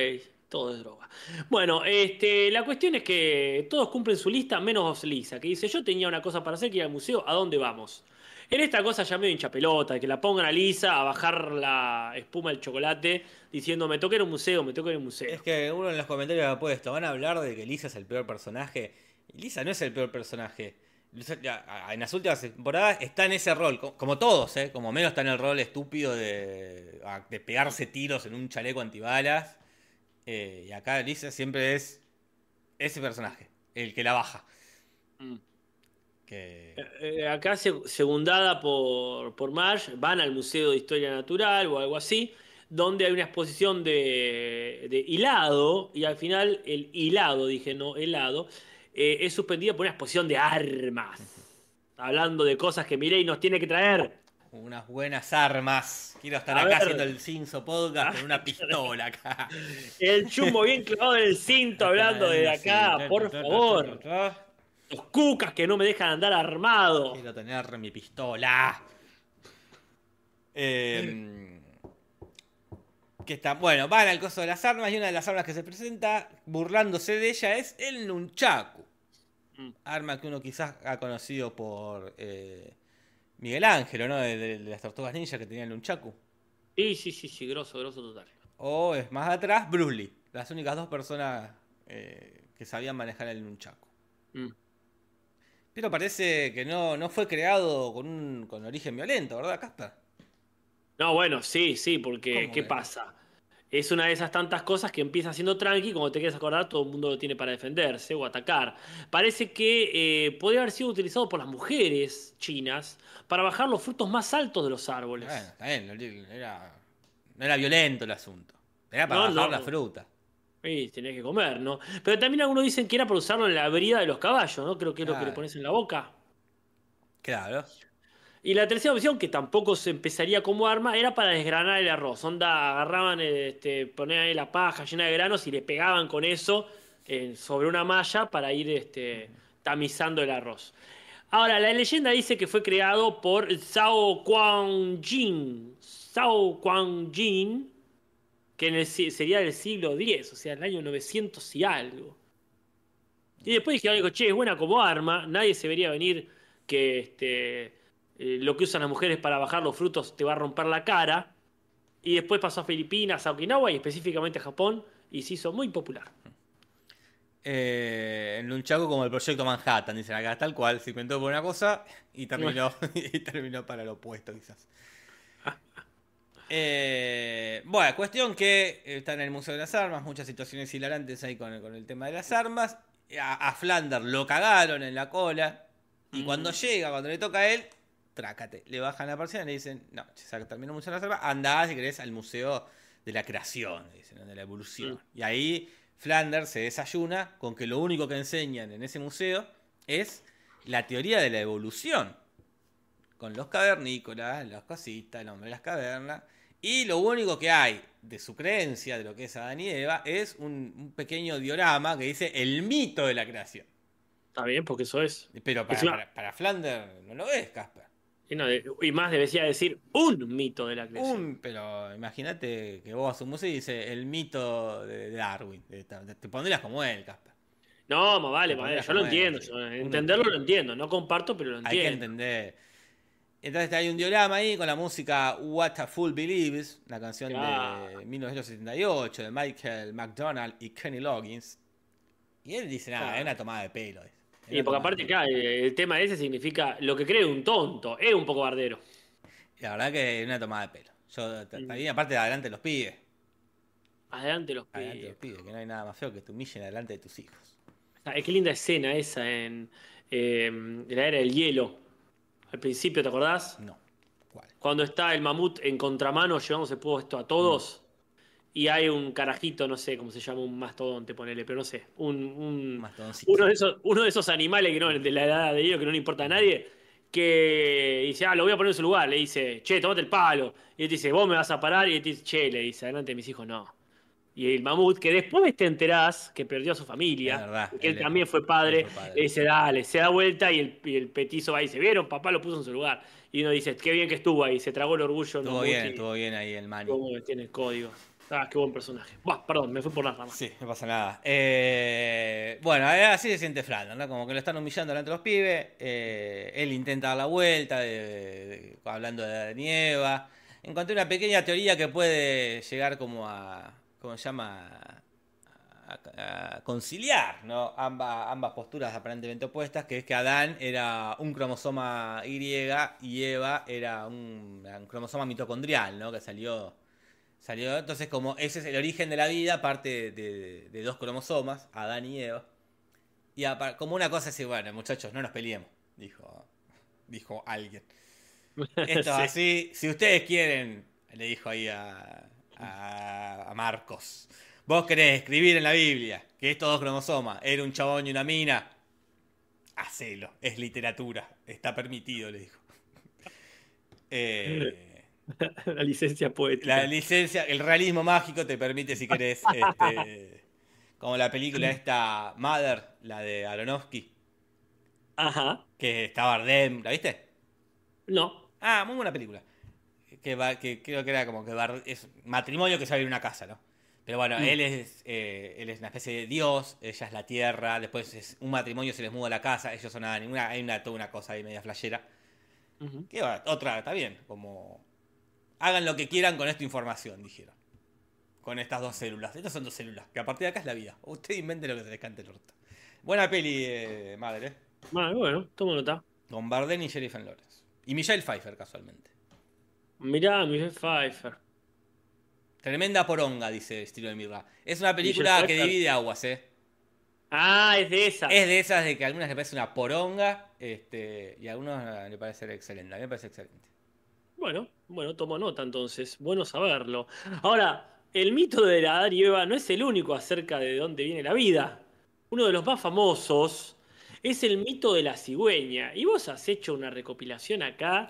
todo es droga. Bueno, este, la cuestión es que todos cumplen su lista, menos Lisa, que dice, yo tenía una cosa para hacer, que ir al museo, ¿a dónde vamos? En esta cosa ya medio hincha pelota, que la pongan a Lisa a bajar la espuma del chocolate, diciendo, me toqué en un museo, me toqué en un museo. Es que uno en los comentarios ha puesto, van a hablar de que Lisa es el peor personaje. Lisa no es el peor personaje. Lisa, a- en las últimas temporadas está en ese rol, co- como todos, ¿eh? como menos está en el rol estúpido a- de pegarse tiros en un chaleco antibalas. Eh, y acá Lisa siempre es ese personaje, el que la baja. Mm. Que... Eh, acá, se- segundada por, por Marge, van al Museo de Historia Natural o algo así, donde hay una exposición de, de hilado, y al final el hilado, dije no helado, eh, es suspendida por una exposición de armas. Hablando de cosas que Mireille nos tiene que traer. Unas buenas armas. Quiero estar A acá ver. haciendo el Cinso Podcast con una pistola acá. El chumbo bien clavado en el cinto, hablando de acá, por favor. Los cucas que no me dejan andar armado. Quiero tener mi pistola. Eh, que está, bueno, van al coso de las armas y una de las armas que se presenta, burlándose de ella, es el nunchaku. Mm. Arma que uno quizás ha conocido por eh, Miguel Ángel, ¿no? De, de- de las tortugas ninja que tenía el nunchaku. Sí, sí, sí, sí, grosso, grosso total. O es más atrás, Bruce Lee. Las únicas dos personas eh, que sabían manejar el nunchaku. Mm. Pero parece que no, no fue creado con un con origen violento, ¿verdad, Casper? No, bueno, sí, sí, porque ¿Cómo ¿qué que? pasa? Es una de esas tantas cosas que empieza siendo tranqui, como te quieres acordar, todo el mundo lo tiene para defenderse o atacar. Parece que eh, podría haber sido utilizado por las mujeres chinas para bajar los frutos más altos de los árboles. Bueno, está bien, no era, no era violento el asunto. Era para No, bajar no. la fruta. Y tenés que comer, ¿no? Pero también algunos dicen que era para usarlo en la brida de los caballos, ¿no? Creo que es lo que le pones en la boca. Claro. Y la tercera opción, que tampoco se empezaría como arma, era para desgranar el arroz. Onda, agarraban, este, ponían ahí la paja llena de granos y le pegaban con eso sobre una malla para ir este, tamizando el arroz. Ahora, la leyenda dice que fue creado por Zhao Guangjin. Zhao Guangjin, que en el sería del siglo X, o sea, el año 900 y algo. Y después dije, dijo, che, es buena como arma, nadie se vería venir que este, eh, lo que usan las mujeres para bajar los frutos te va a romper la cara. y después pasó a Filipinas, a Okinawa y específicamente a Japón y se hizo muy popular. Eh, en Nunchaku como el proyecto Manhattan, dicen acá, tal cual, se inventó por una cosa y terminó, y terminó para lo opuesto quizás. Eh, bueno, cuestión que está en el Museo de las Armas, muchas situaciones hilarantes ahí con, con el tema de las armas. A, a Flanders lo cagaron en la cola. Y Mm. cuando llega, cuando le toca a él, trácate. Le bajan la persiana y le dicen, no, se terminó el Museo de las Armas, andá si querés al Museo de la Creación, le dicen, de la evolución. Y ahí Flanders se desayuna con que lo único que enseñan en ese museo es la teoría de la evolución con los cavernícolas, los cositas, el hombre de las cavernas. Y lo único que hay de su creencia, de lo que es Adán y Eva, es un, un pequeño diorama que dice el mito de la creación. Está bien, porque eso es. Pero para, Es una- para, para Flanders no lo es, Casper. Y, no, y más debería decir un mito de la creación. Un, pero imagínate que vos a un museo y dice el mito de Darwin. Te, pondrías como él, Casper. No, más vale, más Yo lo él, entiendo. sí. yo- Uno entenderlo lo entiendo. No comparto, pero lo Hay que entiendo. entender. Entonces hay un diorama ahí con la música What a Fool Believes, una canción de 1978 de Michael McDonald y Kenny Loggins. Y él dice, nada, Claro. es una tomada de pelo. dice. Y porque aparte, de pelo". claro, el tema ese significa lo que cree un tonto. Es un poco bardero. La verdad que es una tomada de pelo. Yo, Mm. también aparte de adelante los pibes. Adelante los Adelante los pibes. pibes, que no hay nada más feo que te humillen adelante de tus hijos. Ah, Qué linda escena esa en, eh, en la era del hielo. Al principio, ¿te acordás? No. ¿Cuál? Cuando está el mamut en contramano llevándose puesto a todos. Y hay un carajito, no sé cómo se llama, un mastodonte, ponele, pero no sé. Un, un- uno, de esos, uno de esos animales que no, de la edad de ellos que no le importa a nadie. Que dice, ah, lo voy a poner en su lugar. Le dice, che, tomate el palo. Y él dice, vos me vas a parar. Y él dice, che, le dice, adelante de mis hijos, no. Y el mamut, que después te enterás que perdió a su familia, verdad, que él él- también fue padre, él fue padre. le dice, dale, se da vuelta y el, y el petizo va y dice, ¿vieron? Papá lo puso en su lugar. Y uno dice, qué bien que estuvo ahí, se tragó el orgullo. Estuvo bien, estuvo bien ahí el cómo tiene código. Ah, qué buen personaje. Buah, perdón, me fui por las ramas. Sí, no pasa nada. Eh, bueno, eh, así se siente Flanders, ¿no? Como que lo están humillando delante de los pibes. eh, él intenta dar la vuelta, de- de- hablando de Nieva. Encontré una pequeña teoría que puede llegar como a. ¿Cómo se llama? A, conciliar, ¿no? Ambas, ambas posturas aparentemente opuestas, que es que Adán era un cromosoma Y y Eva era un cromosoma mitocondrial, ¿no? Que salió Salió, entonces, como ese es el origen de la vida, parte de, de- de dos cromosomas, Adán y Eva. Y como una cosa así, bueno, muchachos, no nos peleemos, dijo, dijo alguien. Esto es Sí. así, si ustedes quieren, le dijo ahí a, a- a Marcos, vos querés escribir en la Biblia que estos dos cromosomas era un chabón y una mina, hacelo, es literatura, está permitido, le dijo. Eh, la licencia poética. la licencia, el realismo mágico te permite, si querés, este, como la película esta Mother, la de Aronofsky, Ajá. que está Bardem, ¿la viste? No. Ah, muy buena película. Que, va, que creo que era como que Bard- es matrimonio que ir a una casa, ¿no? Pero bueno, Mm. él es eh, él es una especie de dios, ella es la tierra, después es un matrimonio se les muda a la casa, ellos son nada, ninguna, hay una, toda una cosa ahí media flashera. Ujú. Que va, otra, está bien, como hagan lo que quieran con esta información, dijeron. Con estas dos células. Estas son dos células, que a partir de acá es la vida. Usted invente lo que se les cante el orto. Buena peli, eh, madre, ¿eh? Bueno, bueno, tomo nota. Con Bardem y Jennifer Lawrence. Y Michelle Pfeiffer, casualmente. Mirá, Michelle Pfeiffer. Tremenda poronga, dice Estilo de Mirra. Es una película Michelle que Pfeiffer. divide aguas, ¿eh? Ah, es de esa. Es de esas de que a algunas le parece una poronga este, y a algunos le parece excelente. A mí me parece excelente. Bueno, bueno, tomo nota entonces. Bueno saberlo. Ahora, el mito de la Adán y Eva no es el único acerca de dónde viene la vida. Uno de los más famosos es el mito de la cigüeña. Y vos has hecho una recopilación acá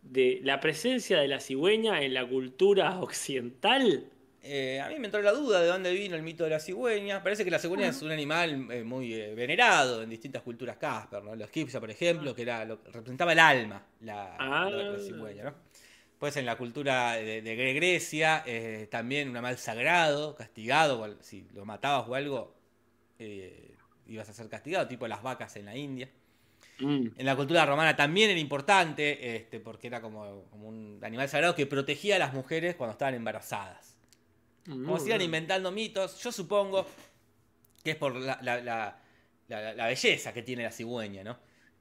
de la presencia de la cigüeña en la cultura occidental. Eh, a mí me entró la duda de dónde vino el mito de la cigüeña. Parece que la cigüeña es un animal eh, muy eh, venerado en distintas culturas Casper, ¿no? Los egipcios, por ejemplo, que era lo, representaba el alma, la, Ah. la, la cigüeña, ¿no? Pues en la cultura de, de Grecia, eh, también un animal sagrado, castigado, si lo matabas o algo, eh, ibas a ser castigado, tipo las vacas en la India. Mm. En la cultura romana también era importante, este, porque era como, como un animal sagrado que protegía a las mujeres cuando estaban embarazadas. Como se iban inventando mitos, yo supongo que es por la, la- la- la- la belleza que tiene la cigüeña, ¿no?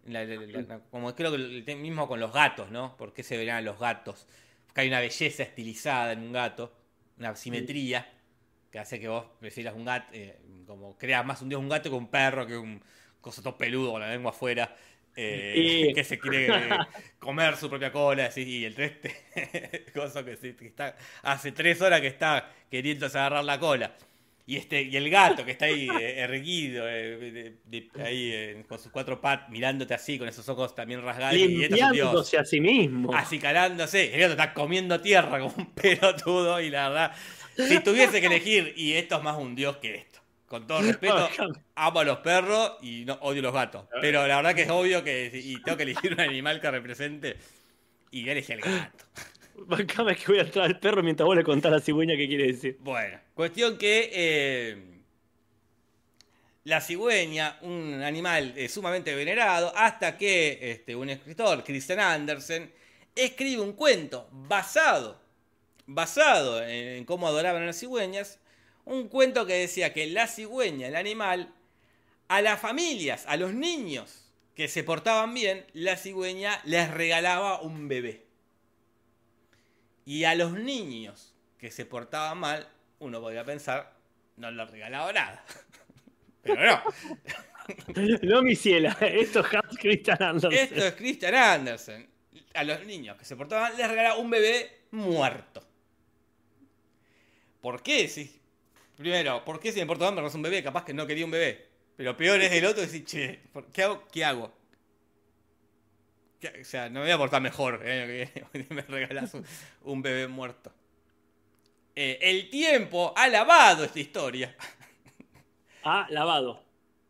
La- la- la- la- como creo que el mismo con los gatos, ¿no? ¿Por qué se verán los gatos? Porque hay una belleza estilizada en un gato, una simetría, que hace que vos prefieras un gato, eh, como creas más un dios un gato que un perro, que un coso todo peludo con la lengua afuera, eh, que se quiere eh, comer su propia cola, así, y el triste, cosa que, se- que está, hace tres horas que está queriéndose agarrar la cola. Y, este, y el gato que está ahí eh, erguido, eh, de- de- ahí eh, con sus cuatro patas, mirándote así, con esos ojos también rasgados. Y. Limpiándose a sí mismo. Acicalándose. El gato está comiendo tierra como un pelotudo. Y la verdad, si tuviese que elegir, y esto es más un dios que esto. Con todo respeto, amo a los perros y no odio a los gatos. Pero la verdad que es obvio que y tengo que elegir un animal que represente. Y elegí al gato. Bancame que voy a entrar al perro mientras vos le contás a la cigüeña qué quiere decir. Bueno, cuestión que eh, la cigüeña, un animal eh, sumamente venerado, hasta que este, un escritor, Christian Andersen, escribe un cuento basado, basado en cómo adoraban a las cigüeñas, un cuento que decía que la cigüeña, el animal, a las familias, a los niños que se portaban bien, la cigüeña les regalaba un bebé. Y a los niños que se portaban mal, uno podría pensar, no les regalaba nada. Pero no. No, mi ciela, esto es Hans Christian Andersen. Esto es Christian Andersen. A los niños que se portaban les regalaba un bebé muerto. ¿Por qué? Sí. Primero, ¿por qué si me portaba mal me un bebé? Capaz que no quería un bebé. Pero peor es el otro decir, che, ¿por- ¿qué hago? ¿Qué hago? ¿Qué- O sea, no me voy a portar mejor eh, que me regalas un, un bebé muerto. Eh, el tiempo ha lavado esta historia. Ah, lavado.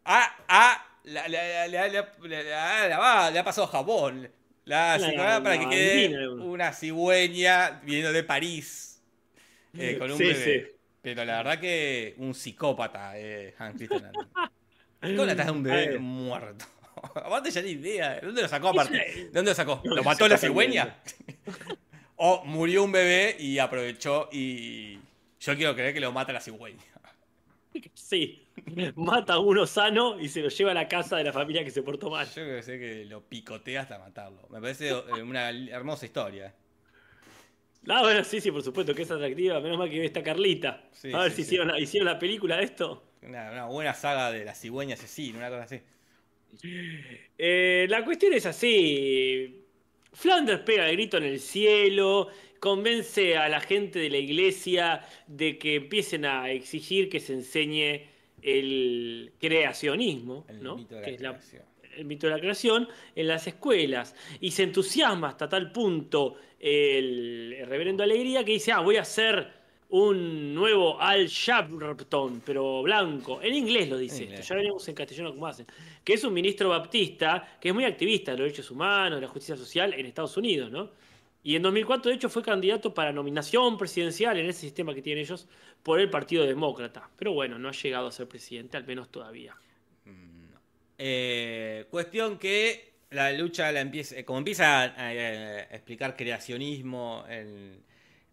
Ha, ha, la- la- la- la- la- la- ha lavado, le ha pasado jabón. La ha para que quede una cigüeña viniendo de París eh, con un Sí, bebé. sí. Pero la verdad que un psicópata, eh, Hans Christian. ¿Cómo le a un bebé muerto? Aparte ya ni idea. ¿De dónde lo sacó aparte? ¿De dónde lo sacó? ¿Lo mató la cigüeña? O murió un bebé y aprovechó y... Yo quiero creer que lo mata la cigüeña. Sí. Mata a uno sano y se lo lleva a la casa de la familia que se portó mal. Yo creo que sé que lo picotea hasta matarlo. Me parece eh, una hermosa historia. Ah, bueno, sí, sí, por supuesto que es atractiva. Menos mal que está Carlita. Sí, a ver sí, si sí. hicieron, la, hicieron la película de esto. Una, una buena saga de la cigüeña asesina, una cosa así. Eh, la cuestión es así. Flanders pega el grito en el cielo, convence a la gente de la iglesia de que empiecen a exigir que se enseñe el creacionismo, El ¿no? mito de la Que es la- creación. el mito de la creación en las escuelas y se entusiasma hasta tal punto el, el reverendo Alegría que dice, ah, voy a hacer un nuevo Al Sharpton, pero blanco. En inglés lo dice En esto, ya veremos en castellano cómo hacen. Que es un ministro baptista que es muy activista de los derechos humanos, de la justicia social en Estados Unidos, ¿no? Y en 2004, de hecho, fue candidato para nominación presidencial en ese sistema que tienen ellos por el Partido Demócrata. Pero bueno, no ha llegado a ser presidente, al menos todavía. Eh, cuestión que la lucha la empieza, como empieza a, explicar creacionismo en,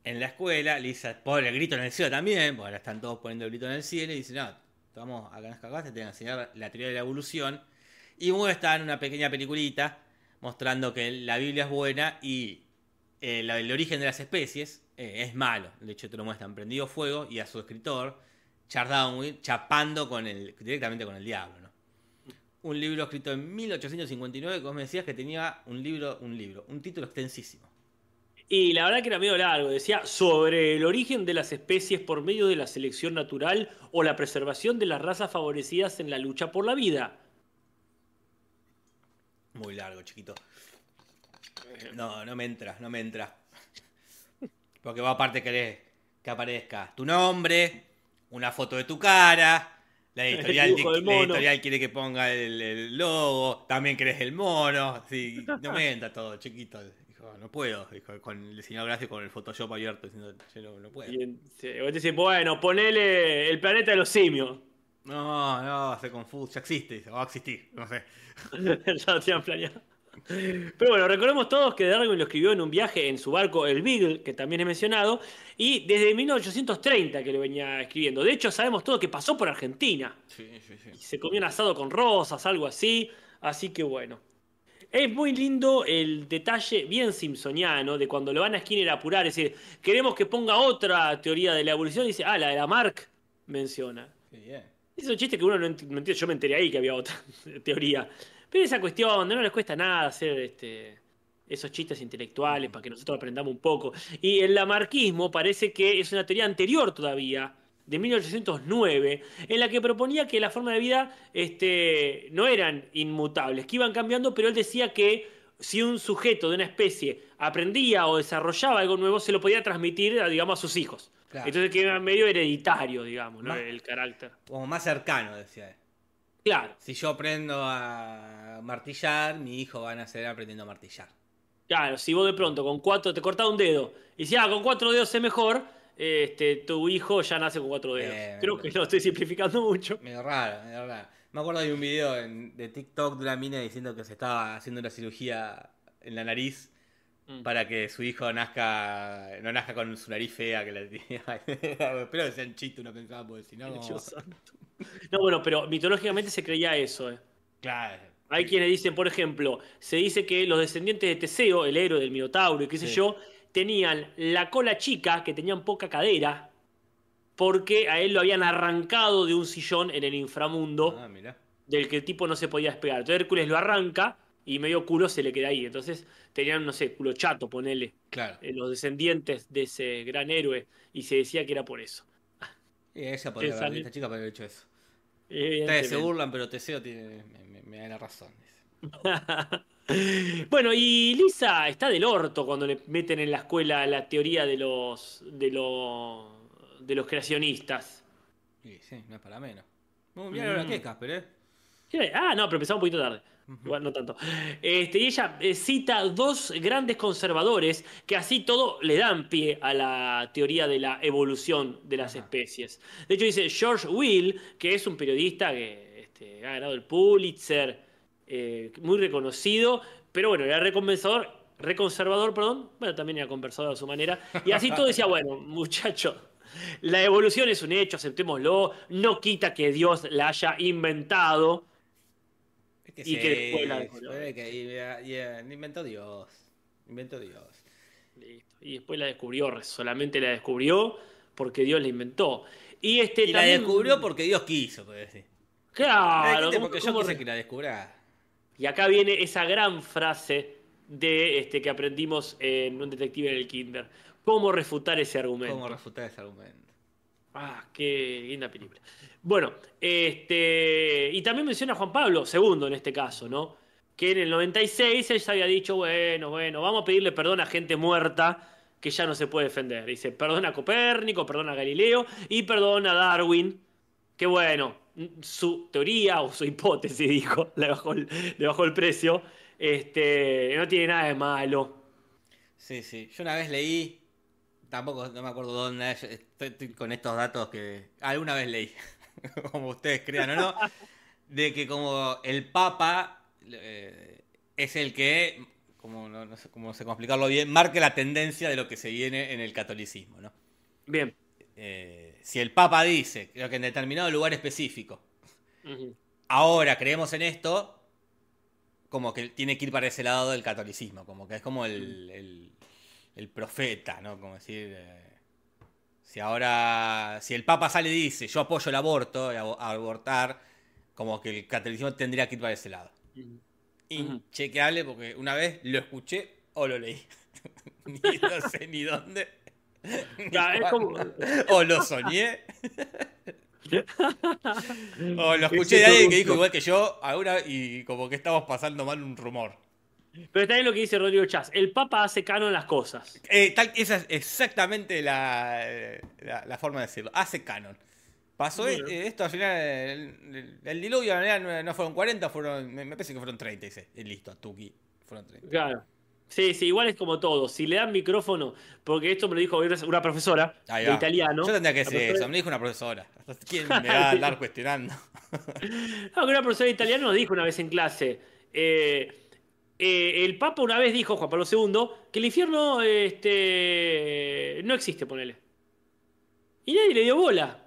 la escuela, Lisa pone el grito en el cielo también, porque ahora están todos poniendo el grito en el cielo y dice, no, vamos acá en cagadas, te tengo que enseñar la teoría de la evolución. Y muestran una pequeña peliculita mostrando que la Biblia es buena y eh, la- el origen de las especies eh, es malo. De hecho, te lo muestran prendido fuego y a su escritor, Charles Darwin, chapando con el, directamente con el diablo, ¿no? Un libro escrito en 1859, como me decías, que tenía un libro, un libro, un título extensísimo. Y la verdad que era medio largo, decía sobre el origen de las especies por medio de la selección natural o la preservación de las razas favorecidas en la lucha por la vida. Muy largo, chiquito. No, no me entra, no me entra. Porque vos aparte querés que aparezca tu nombre, una foto de tu cara, la editorial, la editorial quiere que ponga el, el logo, también querés el mono. Sí, no me entra todo, chiquito. No puedo, dijo, con el diseñador gráfico con el Photoshop abierto, diciendo, yo no, no puedo. Y en- se- vos decís, bueno, ponele el planeta de los simios. No, no, se confunde. Ya existe, dice, va a existir, no sé. ya lo tenían planeado. Pero bueno, recordemos todos que Darwin lo escribió en un viaje en su barco, el Beagle, que también he mencionado, y desde 1830 que lo venía escribiendo. De hecho, sabemos todo que pasó por Argentina. Sí, sí, sí. Se comió un asado con rosas, algo así. Así que bueno. Es muy lindo el detalle bien simpsoniano de cuando lo van a Skinner a apurar. Es decir, queremos que ponga otra teoría de la evolución. Y dice, ah, la de la Mark menciona. Bien. Es un chiste que uno no ent- no entiende. Yo me enteré ahí que había otra teoría. Pero esa cuestión, no les cuesta nada hacer este, esos chistes intelectuales para que nosotros aprendamos un poco. Y el lamarquismo parece que es una teoría anterior todavía, de 1809, en la que proponía que las formas de vida este, no eran inmutables, que iban cambiando, pero él decía que si un sujeto de una especie aprendía o desarrollaba algo nuevo, se lo podía transmitir, a, digamos, a sus hijos. Claro. Entonces que era medio hereditario, digamos, el carácter. Como más cercano, decía él. Claro. Si yo aprendo a martillar, mi hijo va a nacer aprendiendo a martillar. Claro, si vos de pronto con cuatro te cortás un dedo y si ah, con cuatro dedos es mejor, este, tu hijo ya nace con cuatro dedos. Eh, Creo que lo estoy simplificando mucho. Medio raro, medio raro. Me acuerdo de un video en- de TikTok de una mina diciendo que se estaba haciendo una cirugía en la nariz Mm. para que su hijo nazca no nazca con su nariz fea que la tenía. Espero que sean chistes, no pensaba, porque si no... No, bueno, pero mitológicamente se creía eso. eh. Claro. Hay quienes dicen, por ejemplo, se dice que los descendientes de Teseo, el héroe del Minotauro y qué sé Sí. yo, tenían la cola chica, que tenían poca cadera, porque a él lo habían arrancado de un sillón en el inframundo. Ah, del que el tipo no se podía despegar. Entonces Hércules lo arranca y medio culo se le queda ahí. Entonces tenían, no sé, culo chato, ponele, Claro. eh, los descendientes de ese gran héroe. Y se decía que era por eso. Y ella podría Esa haber, mi- esta chica podría haber hecho eso. Ustedes se burlan, pero Teseo tiene, me, me- me da la razón. bueno, y Lisa está del orto cuando le meten en la escuela la teoría de los de los de los creacionistas. Y sí, no es para menos. Muy bien, ahora Mm. qué, Casper, ¿eh? ¿Qué? Ah, no, pero empezamos un poquito tarde. Igual no tanto. Este, y ella eh, cita dos grandes conservadores que así todo le dan pie a la teoría de la evolución de las Ajá. especies. De hecho, dice George Will, que es un periodista que este, ha ganado el Pulitzer, eh, muy reconocido, pero bueno, era reconversador, reconservador, perdón, bueno, también era conversador a su manera. Y así todo decía, bueno, muchacho, la evolución es un hecho, aceptémoslo, no quita que Dios la haya inventado. Es que Y que después la descubrió. pero es que- y- y- y- inventó Dios. Inventó Dios. Listo. Y después la descubrió, solamente la descubrió porque Dios la inventó. Y este Y la descubrió porque Dios quiso, puede decir. Claro, Eh, ¿cómo- porque yo quise que la descubra. Y acá viene esa gran frase de este que aprendimos en un detective en el Kinder. ¿Cómo refutar ese argumento? ¿Cómo refutar ese argumento? Ah, qué linda película. Bueno, este. Y también menciona a Juan Pablo II en este caso, ¿no? Que en el 96 él se había dicho, bueno, bueno, vamos a pedirle perdón a gente muerta que ya no se puede defender. Dice, perdona a Copérnico, perdona a Galileo y perdona a Darwin. Que bueno, su teoría o su hipótesis, dijo, le bajó el, le bajó el precio. Este, no tiene nada de malo. Sí, sí. Yo una vez leí, tampoco no me acuerdo dónde, estoy, estoy con estos datos que alguna vez leí, como ustedes crean o no, de que como el Papa eh, es el que, como no, no sé cómo sé explicarlo bien, marque la tendencia de lo que se viene en el catolicismo, ¿no? Bien. Eh, si el Papa dice, creo que en determinado lugar específico, ahora creemos en esto, como que tiene que ir para ese lado del catolicismo, como que es como el, el, el profeta, ¿no? Como decir, eh, si ahora, si el Papa sale y dice, yo apoyo el aborto, a abortar, como que el catolicismo tendría que ir para ese lado. Inchequeable porque una vez lo escuché o lo leí. ni no sé ni dónde. Ni Ya, es como- cuándo. O lo soñé. o lo escuché de alguien que dijo igual que yo ahora y como que estamos pasando mal un rumor. Pero está bien lo que dice Rodrigo Chas. El Papa hace canon las cosas. Eh, tal- esa es exactamente la, la, la forma de decirlo. Hace canon. Pasó Bueno. eh, esto al final, el, el- el diluvio en realidad no, no fueron 40, fueron, me, me parece que fueron 30, dice. Y listo, Tuki, fueron 30. Claro. Sí, sí, igual es como todo. Si le dan micrófono, porque esto me lo dijo una profesora de italiano. Yo tendría que decir profesora- eso, me dijo una profesora. ¿Quién me va a andar cuestionando? No, una profesora de italiano nos dijo una vez en clase. eh, eh, el Papa una vez dijo, Juan Pablo II, que el infierno este, no existe, ponele. Y nadie le dio bola.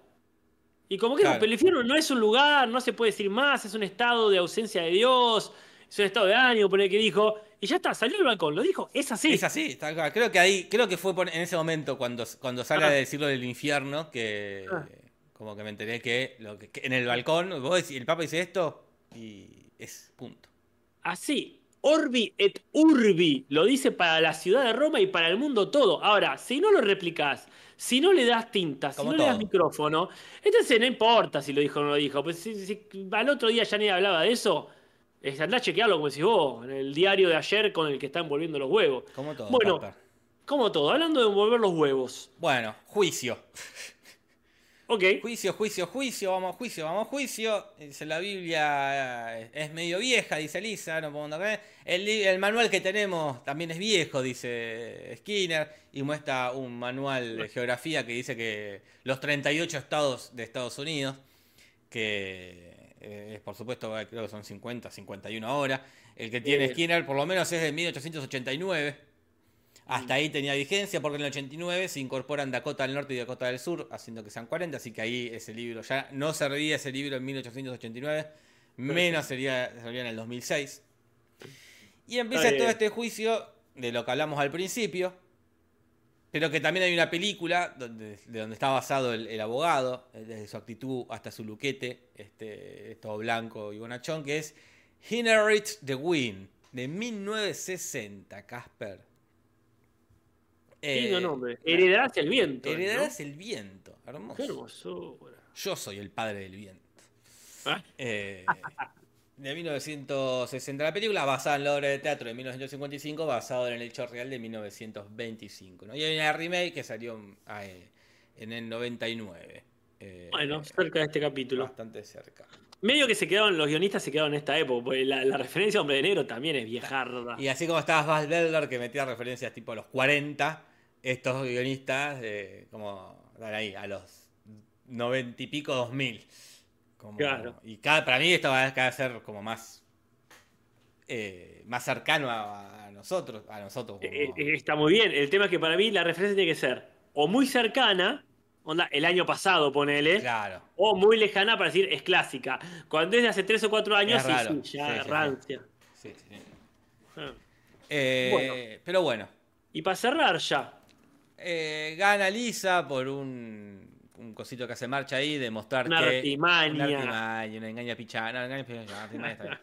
Y como que Claro. el infierno no es un lugar, no se puede decir más, es un estado de ausencia de Dios, es un estado de ánimo, ponele que dijo. Y ya está, salió del balcón, lo dijo, es así. Es así, está acá. creo que ahí, creo que fue en ese momento cuando, cuando sale Ah. de decirlo del infierno que Ah. como que me enteré que, lo que, que en el balcón, vos decís, el Papa dice esto y es punto. Así, Orbi et Urbi, lo dice para la ciudad de Roma y para el mundo todo. Ahora, si no lo replicás, si no le das tinta, si Como no le das todo. micrófono, entonces no importa si lo dijo o no lo dijo. Pues si, si al otro día ya nadie hablaba de eso, es andá a chequearlo como decís vos, en el diario de ayer con el que está envolviendo los huevos. Como todo. Bueno, como todo, hablando de envolver los huevos. Bueno, juicio. Ok. Juicio, juicio, juicio, vamos a juicio, vamos a juicio. Dice la Biblia eh, es medio vieja, dice Lisa, no podemos andar el manual que tenemos también es viejo, dice Skinner, y muestra un manual de geografía que dice que los 38 estados de Estados Unidos, que eh, por supuesto, eh, creo que son 50, 51 ahora, el que tiene Eh. Skinner por lo menos es de 1889. Hasta ahí tenía vigencia porque en el 89 se incorporan Dakota del Norte y Dakota del Sur, haciendo que sean 40, así que ahí ese libro ya no serviría ese libro en 1889, menos sería, sería en el 2006. Y empieza todo este juicio de lo que hablamos al principio, pero que también hay una película donde, de donde está basado el, el abogado, eh, desde su actitud hasta su luquete, este, todo blanco y bonachón, que es Inherit the Wind, de 1960, Casper. Lindo Eh, nombre. Heredarás el viento. ¿no? Heredarás el viento, hermoso. Qué hermosura. Yo soy el padre del viento. Ah. Eh, de 1960 la película, basada en la obra de teatro de 1955, basado en el hecho real de 1925. ¿no? Y hay una remake que salió ah, eh, en el 99. eh, Bueno, cerca de este capítulo. bastante cerca. Medio que se quedaron, los guionistas se quedaron en esta época, porque la, la referencia a Hombre de Negro también es viejarda. Y así como estaba Val Belder, que metía referencias tipo a los 40, estos guionistas, eh, como dan ahí, a los 90 y pico, 2000. Como- Claro. Y cada, para mí esto va a ser como más, eh, más cercano a, a nosotros. A nosotros como- Eh, eh, está muy bien. El tema es que para mí la referencia tiene que ser o muy cercana, onda, el año pasado, ponele, claro. o muy lejana para decir es clásica. Cuando es de hace 3 o 4 años, sí, sí, ya sí. rancia. Sí, sí. Ah. Eh, Bueno. Pero bueno, Y para cerrar ya. eh, gana Lisa por un, un cosito que hace marcha ahí, demostrar Una que. artimaña. Una artimaña, una engaña pichada. No, engaña pichada, artimaña está bien.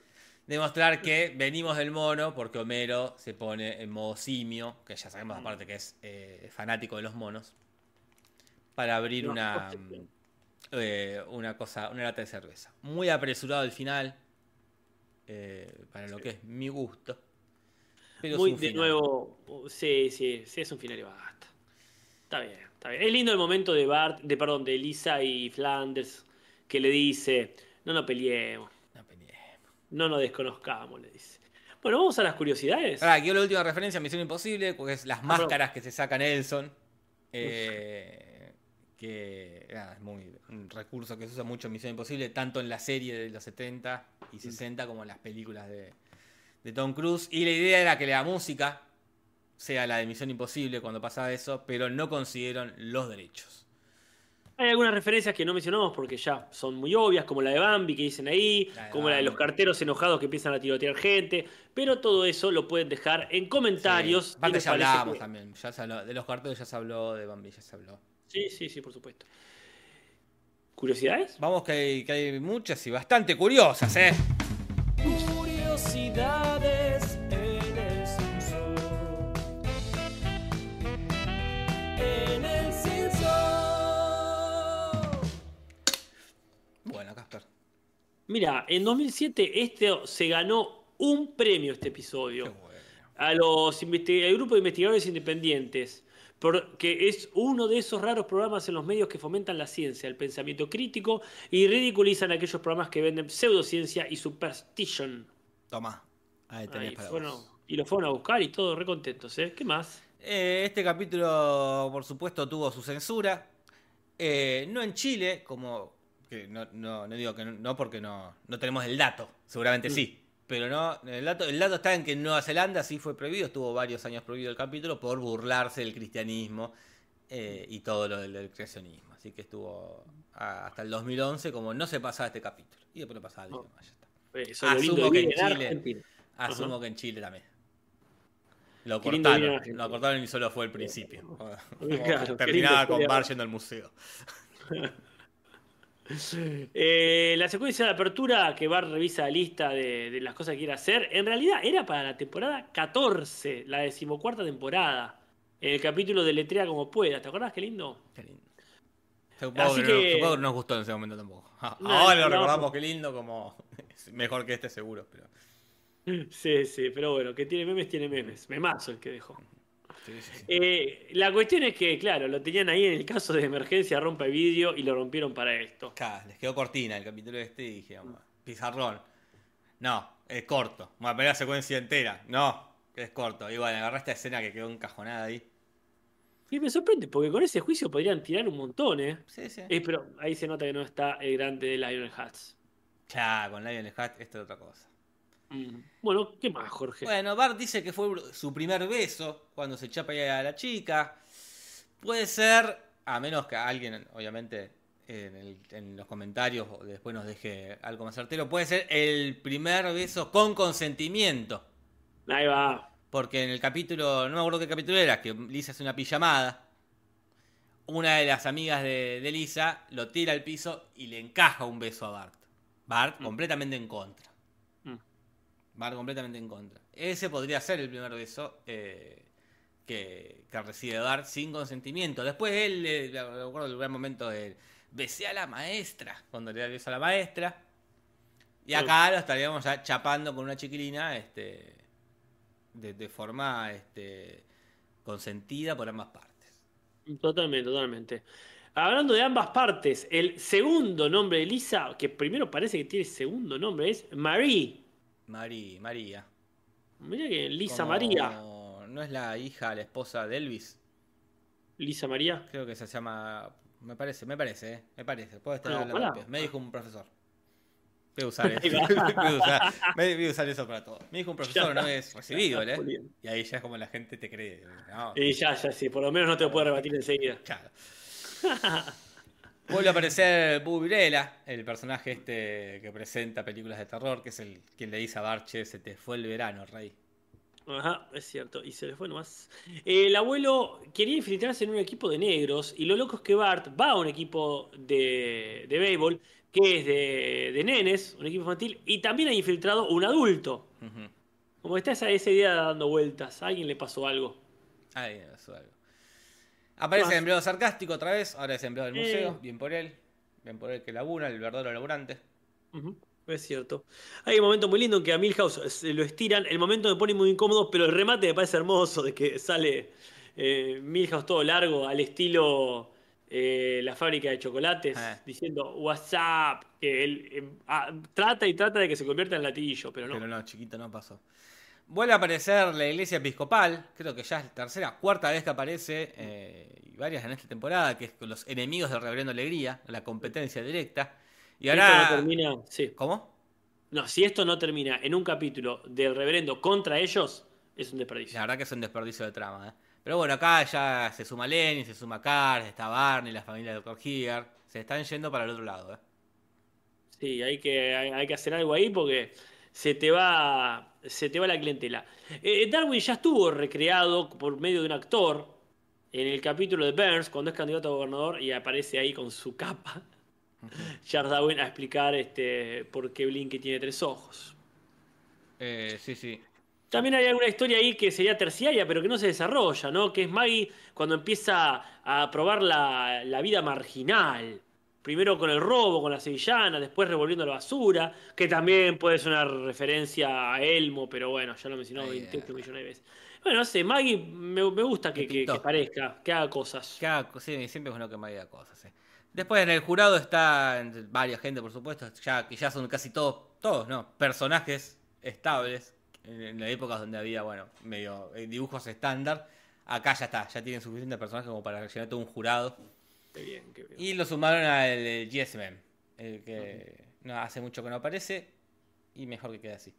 Demostrar que venimos del mono porque Homero se pone en modo simio, que ya sabemos aparte que es eh, fanático de los monos, para abrir No, una, eh, una cosa, una lata de cerveza. Muy apresurado el final, eh, para lo que es mi gusto. Pero Muy de final. nuevo. Sí, sí, sí, es un final y basta. Está bien, está bien. Es lindo el momento de Bart, de perdón, de Lisa y Flanders, que le dice, no nos peleemos, No peleemos. no nos desconozcamos, le dice. Bueno, vamos a las curiosidades. Ahora, quiero la última referencia a Misión Imposible, porque es las Ah, máscaras que se saca Nelson. eh, que nada, es muy, un recurso que se usa mucho en Misión Imposible, tanto en la serie de los 70 y 60 como en las películas de, de Tom Cruise. Y la idea era que la música sea la de Misión Imposible cuando pasaba eso, pero no consiguieron los derechos. Hay algunas referencias que no mencionamos porque ya son muy obvias, como la de Bambi que dicen ahí, La como la de los carteros enojados que empiezan a tirotear gente, pero todo eso lo pueden dejar en comentarios. Sí. Aparte ya hablábamos que- también. Ya se habló- de los carteles ya se habló, de Bambi ya se habló. Sí, sí, sí, por supuesto. ¿Curiosidades? Vamos que hay, que hay muchas y bastante curiosas, ¿eh? Curiosidades Mira, en 2007 este se ganó un premio este episodio. Bueno. a los al grupo de investigadores independientes, porque es uno de esos raros programas en los medios que fomentan la ciencia, el pensamiento crítico y ridiculizan aquellos programas que venden pseudociencia y superstition. Toma. Ahí tenés Ahí, para vos. Y lo fueron a buscar y todos re contentos, ¿eh? ¿Qué más? Eh, este capítulo, por supuesto, tuvo su censura. Eh, no en Chile, como. Que no, no, no digo que no, no porque no, no tenemos el dato, seguramente Mm. sí. Pero no, el dato, el dato está en que en Nueva Zelanda sí fue prohibido, estuvo varios años prohibido el capítulo por burlarse del cristianismo eh, y todo lo del, del creacionismo. Así que estuvo a- hasta el 2011 como no se pasaba este capítulo. Y después lo pasaba el No. idioma, ya está. Eh, Eso Asumo que en Chile-. Asumo Ajá. que en Chile también. Lo Qué cortaron, lo cortaron y solo fue el principio. Claro, Terminaba con. Bar yendo al museo. Eh, la secuencia de apertura que Bart revisa la lista de, de las cosas que quiere hacer, en realidad era para la temporada 14, la decimocuarta temporada. En el capítulo de Letrea como pueda. ¿Te acordás qué lindo? Qué lindo. Supongo Así que, no- nos gustó en ese momento tampoco. Ah, No, Ahora lo recordamos, qué lindo, como mejor que este seguro. Pero... Sí, sí, pero bueno, que tiene memes, tiene memes. Memazo el que dejó. Sí, sí, sí. Eh, la cuestión es que, claro, lo tenían ahí en el caso de emergencia, rompe vidrio y lo rompieron para esto. Acá, les quedó cortina el capítulo este y dije, "Vamos, pizarrón. No, es corto. Vamos a poner la secuencia entera. No, es corto. Y bueno, agarré esta escena que quedó encajonada ahí. Y me sorprende, porque con ese juicio podrían tirar un montón, ¿eh? Sí, sí. Eh, pero ahí se nota que no está el grande de Lionel Hutz. Ya, con Lionel Hat, esto es otra cosa. Mm. Bueno, ¿qué más, Jorge? Bueno, Bart dice que fue su primer beso cuando se chapa a la chica. Puede ser, a menos que alguien, obviamente, en, el- en los comentarios o después nos deje algo más certero, puede ser el primer beso con consentimiento. Ahí va. Porque en el capítulo, no me acuerdo qué capítulo era, que Lisa hace una pijamada. Una de las amigas de, de Lisa lo tira al piso y le encaja un beso a Bart. Bart Mm. completamente en contra. Bart completamente en contra. Ese podría ser el primer beso eh, que, que recibe Bart sin consentimiento. Después él, eh, me acuerdo del gran momento de besé a la maestra, cuando le da el beso a la maestra. Y acá lo estaríamos ya chapando con una chiquilina este, de, de forma este, consentida por ambas partes. Totalmente, totalmente. Hablando de ambas partes, el segundo nombre de Lisa, que primero parece que tiene segundo nombre, es Marie. Mari, María. Mira que Lisa Como- María. ¿No es la hija, la esposa de Elvis? Lisa María. Creo que se llama. Me parece, me parece, ¿eh? me parece. Puede estar No, hablando pará. Me dijo un profesor. Voy a usar Ahí eso. va. voy, a usar, voy a usar eso para todo. Me dijo un profesor una está. vez recibido, ¿eh? Y ahí ya es como la gente te cree. ¿no? Y ya, ya, sí, por lo menos no te lo puedo rebatir enseguida. Claro. Vuelve a aparecer Boo Virela, el personaje este que presenta películas de terror, que es el quien le dice a Barche, se te fue el verano, rey. Ajá, es cierto, y se le fue nomás. El abuelo quería infiltrarse en un equipo de negros, y lo loco es que Bart va a un equipo de, de béisbol, que es de, de nenes, un equipo infantil, y también ha infiltrado un adulto. Como está esa, esa idea dando vueltas, a alguien le pasó algo. Ahí, eso algo. Aparece más? el empleado sarcástico otra vez, ahora es empleado del Eh. museo, bien por él, bien por él que labura, el verdadero laburante. Es cierto. Hay un momento muy lindo en que a Milhouse se lo estiran. El momento me pone muy incómodo, pero el remate me parece hermoso de que sale eh, Milhouse todo largo al estilo eh, la fábrica de chocolates, Ah. diciendo WhatsApp. Que él eh, ah, trata y trata de que se convierta en latillo, pero no. Pero no, chiquito, no pasó. Vuelve a aparecer la iglesia episcopal, creo que ya es la tercera, cuarta vez que aparece, eh, y varias en esta temporada, que es con los enemigos del Reverendo Alegría, la competencia directa. Y ahora... no termina, sí. ¿Cómo? No, si esto no termina en un capítulo del reverendo contra ellos, es un desperdicio. La verdad que es un desperdicio de trama. ¿eh? Pero bueno, acá ya se suma Lenny, se suma Cars, está Barney, la familia de Dr. Higar. Se están yendo para el otro lado. ¿eh? Sí, hay que, hay, hay que hacer algo ahí porque se te va, se te va la clientela. Eh, Darwin ya estuvo recreado por medio de un actor en el capítulo de Burns, cuando es candidato a gobernador y aparece ahí con su capa. Charles Darwin a explicar este, por qué Blinky tiene tres ojos. Eh, sí, sí. También hay alguna historia ahí que sería terciaria, pero que no se desarrolla, ¿no? Que es Maggie cuando empieza a probar la, la vida marginal. Primero con el robo, con la sevillana, después revolviendo la basura, que también puede ser una referencia a Elmo, pero bueno, ya lo mencionamos Ahí, 28 eh. millones de veces. Bueno, no sé, Maggie me, me gusta que, que- parezca, que haga cosas. Que haga- sí, siempre es bueno que me diga cosas. ¿eh? Después en el jurado está varias gente, por supuesto, ya, que ya son casi todos, todos, ¿no? Personajes estables, en, en la época donde había, bueno, medio eh, dibujos estándar. Acá ya está, ya tienen suficientes personajes como para llenar todo un jurado. Qué bien, qué bien. Y lo sumaron al eh, GSM, el que no, hace mucho que no aparece. Y mejor que quede así.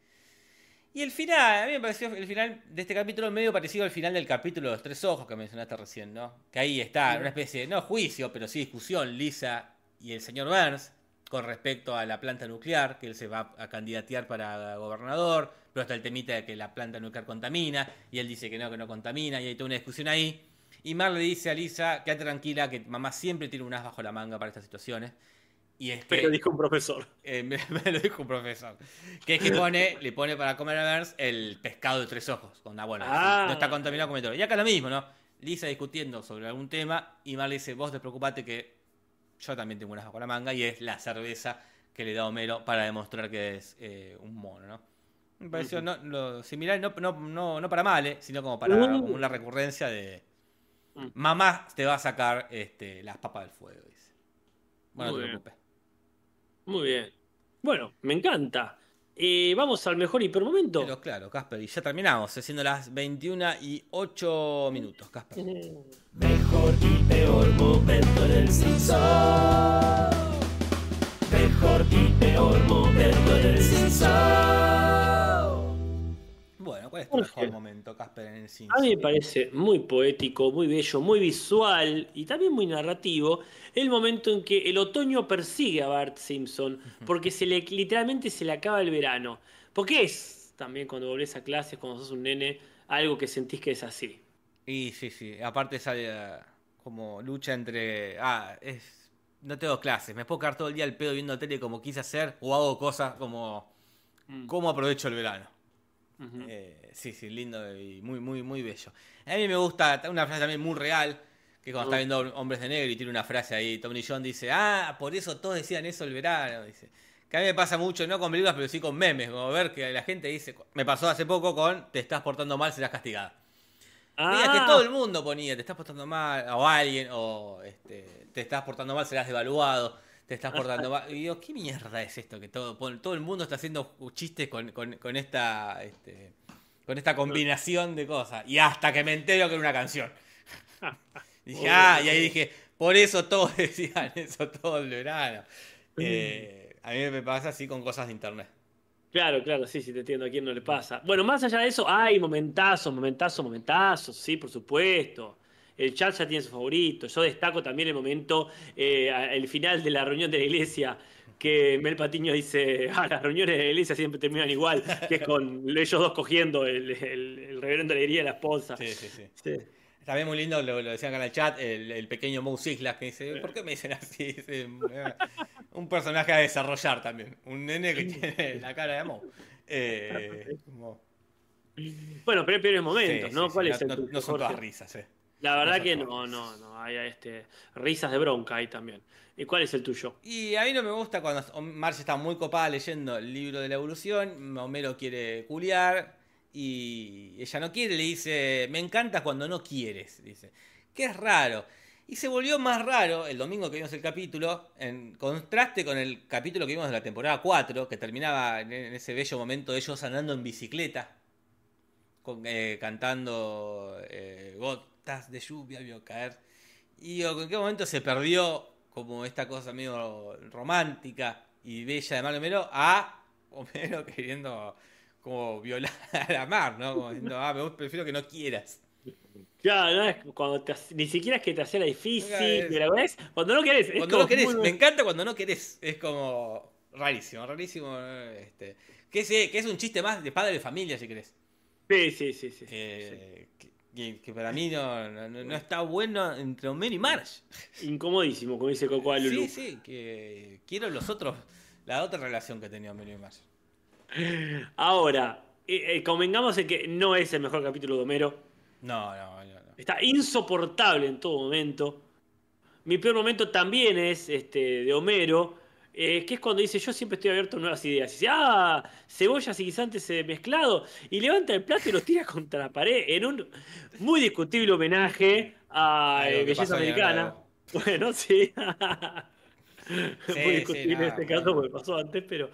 Y el final, a mí me pareció el final de este capítulo medio parecido al final del capítulo de los tres ojos que mencionaste recién, ¿no? Que ahí está, una especie de, no juicio, pero sí discusión, Lisa y el señor Burns con respecto a la planta nuclear, que él se va a candidatear para gobernador, pero hasta el temita de que la planta nuclear contamina, y él dice que no, que no contamina, y hay toda una discusión ahí. Y Mar le dice a Lisa, quédate tranquila, que mamá siempre tiene un as bajo la manga para estas situaciones. Y es que, Pero dijo un profesor. eh, me, me lo dijo un profesor. Que es que pone, le pone para comer a Burns el pescado de tres ojos. Onda, bueno, Ah. no está contaminado, come todo. Y acá lo mismo, ¿no? Lisa discutiendo sobre algún tema y Mar le dice, vos despreocupate que yo también tengo unas bajo la manga y es la cerveza que le da Homero para demostrar que es eh, un mono, ¿no? Me pareció no, lo similar, no, no, no, no para mal, ¿eh? sino como para Uh. como una recurrencia de Mm. mamá te va a sacar este, las papas del fuego, dice. Bueno, no Muy te bien. preocupes. Muy bien. Bueno, me encanta. Eh, vamos al mejor hipermomento. Pero claro, Casper, y ya terminamos, siendo las 21 y 8 minutos, Casper. Mejor y peor momento en el Simpson. Mejor y peor momento en el Simpson. ¿Cuál es tu mejor momento, Casper, en el cine? A mí me parece muy poético, muy bello, muy visual y también muy narrativo el momento en que el otoño persigue a Bart Simpson porque se le, literalmente se le acaba el verano. Porque es también cuando volvés a clases, cuando sos un nene, algo que sentís que es así. Y sí, sí, aparte sale eh, como lucha entre, ah, es, no tengo clases, me puedo quedar todo el día al pedo viendo tele como quise hacer o hago cosas como, Mm. cómo aprovecho el verano. Eh, sí, sí, lindo y muy, muy, muy bello. A mí me gusta una frase también muy real, que cuando está Mm. viendo Hombres de Negro y tiene una frase ahí, Tommy John dice, ah, por eso todos decían eso el verano, dice. Que a mí me pasa mucho, no con películas, pero sí con memes, como ver que la gente dice, me pasó hace poco con, te estás portando mal, serás castigada. Ah, que todo el mundo ponía, te estás portando mal, o alguien, o este, te estás portando mal, serás devaluado, te estás portando mal. Y digo, ¿qué mierda es esto? Que todo, todo el mundo está haciendo chistes con, con- con esta este, con esta combinación de cosas. Y hasta que me entero que era una canción. Dije, ah, y ahí dije, por eso todos decían eso todo el verano. Eh, a mí me pasa así con cosas de internet. Claro, claro, sí, sí, te entiendo a quién no le pasa. Bueno, más allá de eso, hay momentazos, momentazos, momentazos, sí, por supuesto. El chat ya tiene su favorito. Yo destaco también el momento, eh, el final de la reunión de la iglesia, que Mel Patiño dice, ah, las reuniones de la iglesia siempre terminan igual, que es con ellos dos cogiendo el, el, el reverendo alegría y la esposa. Sí, sí, sí. Sí. También muy lindo, lo, lo decían acá en el chat, el, el pequeño Moe Siglas que dice, ¿por qué me dicen así? Dice, "Eh, un personaje a desarrollar también. Un nene que tiene la cara de Moe. Eh, como- Bueno, pero hay peores momentos, sí, ¿no? sí, ¿Cuál sí, es el no, tuyo, no son todas risas, eh. La verdad no que no, no, no, hay este, risas de bronca ahí también. ¿Y cuál es el tuyo? Y a mí no me gusta cuando Marge está muy copada leyendo el libro de la evolución, Homero quiere culiar y ella no quiere, le dice, me encanta cuando no quieres, dice, que es raro. Y se volvió más raro el domingo que vimos el capítulo, en contraste con el capítulo que vimos de la temporada 4, que terminaba en en ese bello momento de ellos andando en bicicleta, con- eh, cantando eh, gotas de lluvia vio caer. Y digo, ¿en qué momento se perdió como esta cosa medio romántica y bella de Mar Homero a Homero queriendo como violar a la mar, ¿no? Como diciendo, ah, me prefiero que no quieras. Claro, no es cuando te ni siquiera es que te hacía la difícil, Claro, es- pero ¿ves? Cuando no querés. es Cuando no querés, muy- me encanta cuando no querés. Es como rarísimo, rarísimo. eh, Este, que, es, que es un chiste más de padre de familia, si querés. Sí, sí, sí, sí. Que, que- que- que para mí no, no, no está bueno entre Homero y Marge. Incomodísimo, como dice Coco a Lulu. Sí, sí, que quiero los otros, la otra relación que tenía Homero y Marge. Ahora, eh, eh, convengamos en que no es el mejor capítulo de Homero. No, no, no. no. Está insoportable en todo momento. Mi peor momento también es este de Homero, eh, que es cuando dice yo siempre estoy abierto a nuevas ideas. Y dice, ah, cebollas y guisantes eh, mezclado. Y levanta el plato y lo tira contra la pared en un muy discutible homenaje a eh, Belleza Americana. Bueno, sí. Sí, muy discutible sí, en este caso porque pasó antes, pero...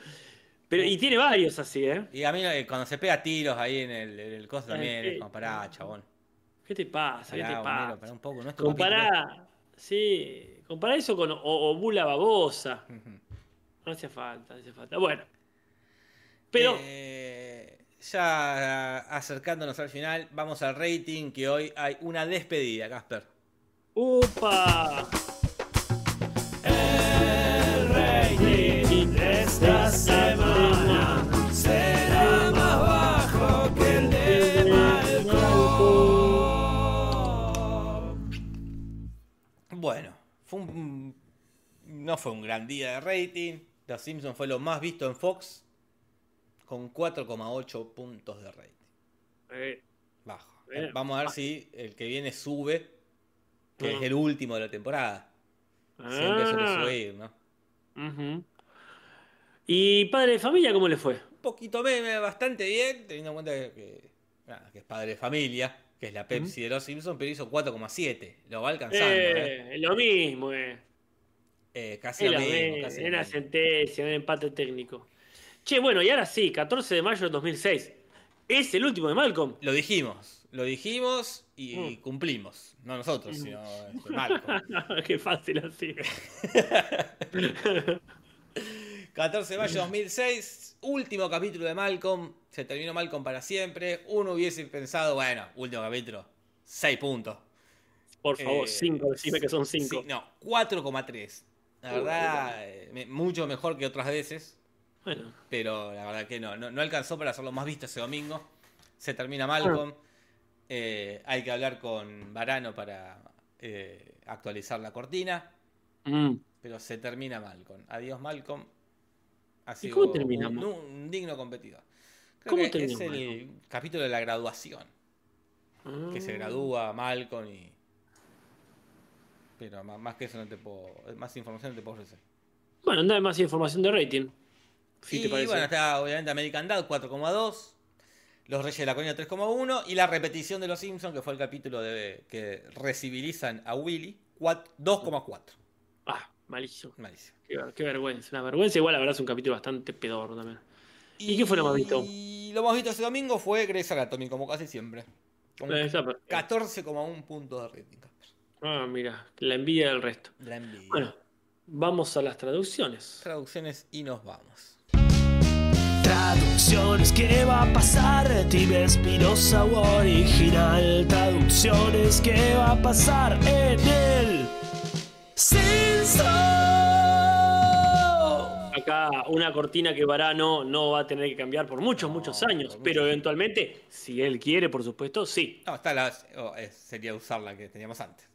Pero, y tiene varios así, ¿eh? Y a mí cuando se pega tiros ahí en el, en el coso también es como pará, chabón. ¿Qué te pasa? ¿Qué te pasa? Homero, pará un poco. No es tu capítulo. Compará, sí, compará eso con o, o Bula Babosa. Ujú. No hacía falta, no hacía falta. Bueno. Pero, Eh, ya acercándonos al final, vamos al rating, que hoy hay una despedida, Casper. ¡upa! El rating de esta semana será más bajo que el de Malcolm. Bueno, fue un- no fue un gran día de rating. Los Simpsons fue lo más visto en Fox, con 4,8 puntos de rating. Eh, Bajo. Bien. Vamos a ver si el que viene sube, que Ah. es el último de la temporada. Siempre suele ah, subir, ¿no? ¿Y padre de familia cómo le fue? Un poquito meme, bastante bien, teniendo en cuenta que, que, nada, que es padre de familia, que es la Pepsi de los Simpsons, pero hizo 4,7. Lo va alcanzando, ¿eh? Eh, lo mismo, eh. Eh, casi Es lo la mismo, casi una mismo. sentencia, un empate técnico. Che, bueno, y ahora sí, 14 de mayo de 2006. ¿Es el último de Malcolm? Lo dijimos, lo dijimos y Mm. cumplimos. No nosotros, sino este, Marco. Qué fácil así. 14 de mayo de 2006, último capítulo de Malcolm. Se terminó Malcolm para siempre. Uno hubiese pensado, bueno, último capítulo, 6 puntos. Por favor, Eh, 5, decime que son 5. Sí, no, 4,3. La verdad, eh, me- mucho mejor que otras veces. Bueno, Pero la verdad que no, no, no alcanzó para hacerlo más visto ese domingo. Se termina Malcolm. Eh, hay que hablar con Varano para eh, actualizar la cortina. mm, Pero se termina Malcolm. Adiós Malcolm. Ha sido cómo termina un, digno competidor. Creo ¿Cómo que es el Malcolm? capítulo de la graduación. Que se ah. gradúa Malcolm y... Pero más, más que eso no te puedo... Más información no te puedo ofrecer. Bueno, anda más información de rating. Si y te parece. bueno, está obviamente American Dad 4,2. Los Reyes de la Colina 3,1. Y la repetición de Los Simpsons, que fue el capítulo de que recibilizan a Willy, 4 2,4. Ah, malísimo. Malísimo. Qué, ver- qué vergüenza. Una vergüenza. Igual, la verdad, es un capítulo bastante pedorro también. ¿Y qué fue lo más visto? Y lo más visto ese domingo fue Grey's Anatomy, como casi siempre. Con Eh, está perfecto. 14,1 puntos de rating. Ah, mira, la envidia del resto. La envidia. Bueno, vamos a las traducciones. Traducciones y nos vamos. Traducciones, ¿qué va a pasar? Time Espinosa original. Traducciones, ¿qué va a pasar en el Simpson? Acá una cortina que Varano no va a tener que cambiar por muchos, No, muchos años, pero eventualmente, si él quiere, por supuesto, sí. No, está la, oh, eh, sería usar la que teníamos antes.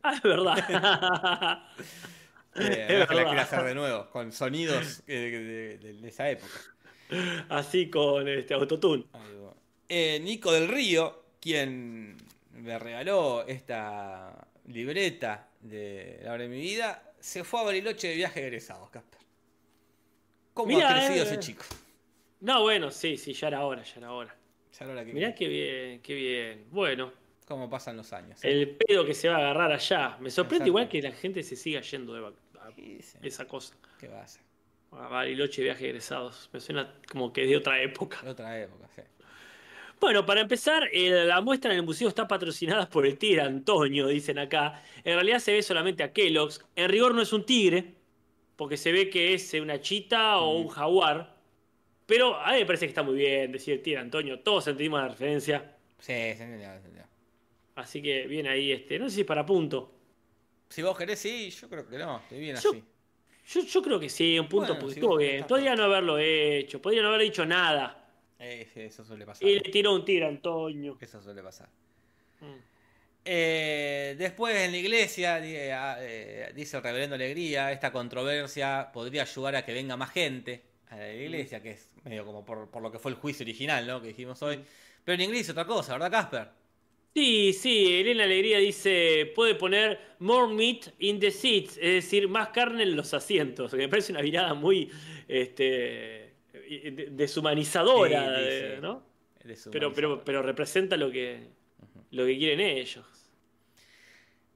Ah, es verdad. Eh, Es que la verdad. quiera hacer de nuevo, con sonidos de, de- de esa época. Así con este autotune. Eh, Nico del Río, quien me regaló esta libreta de la hora de mi vida, se fue a Bariloche de viaje de egresados, Casper. ¿Cómo Mirá, ha crecido eh. ese chico? No, bueno, sí, sí, ya era hora, ya era hora. Ya la hora que Mirá qué bien, qué bien. Bueno, cómo pasan los años. el pedo que se va a agarrar allá. Me sorprende Exacto. igual que la gente se siga yendo de a esa cosa. ¿Qué va a hacer? A Bariloche viaje egresados. Me suena como que es de otra época. De otra época, sí. Bueno, para empezar, eh, la muestra en el museo está patrocinada por el tigre Antonio, dicen acá. En realidad se ve solamente a Kellogg's. En rigor no es un tigre, porque se ve que es una chita o un jaguar. Pero a mí me parece que está muy bien decir el tigre Antonio. Todos entendimos la referencia. Sí, se entendió, se entendió. Así que viene ahí este. No sé si para punto. Si vos querés, sí, yo creo que no, estoy bien Yo- así. Yo, yo creo que sí, un punto Bueno, porque si estuvo bien. Podría no haberlo hecho, podría no haber dicho nada. Eh, eso suele pasar. Y le tiró un tigre Antonio. Eso suele pasar. Mm. Eh, después en la iglesia, eh, ah, eh, dice el reverendo Alegría, esta controversia podría ayudar a que venga más gente a la iglesia, que es medio como por, por lo que fue el juicio original, ¿no? Que dijimos hoy. Pero en inglés es otra cosa, ¿verdad, Casper? Sí, sí, Elena Alegría dice, puede poner more meat in the seats, es decir, más carne en los asientos, que me parece una mirada muy este, de- deshumanizadora, Sí, sí, de- sí. ¿no? Pero, pero, manizador. pero representa lo que, lo que quieren ellos.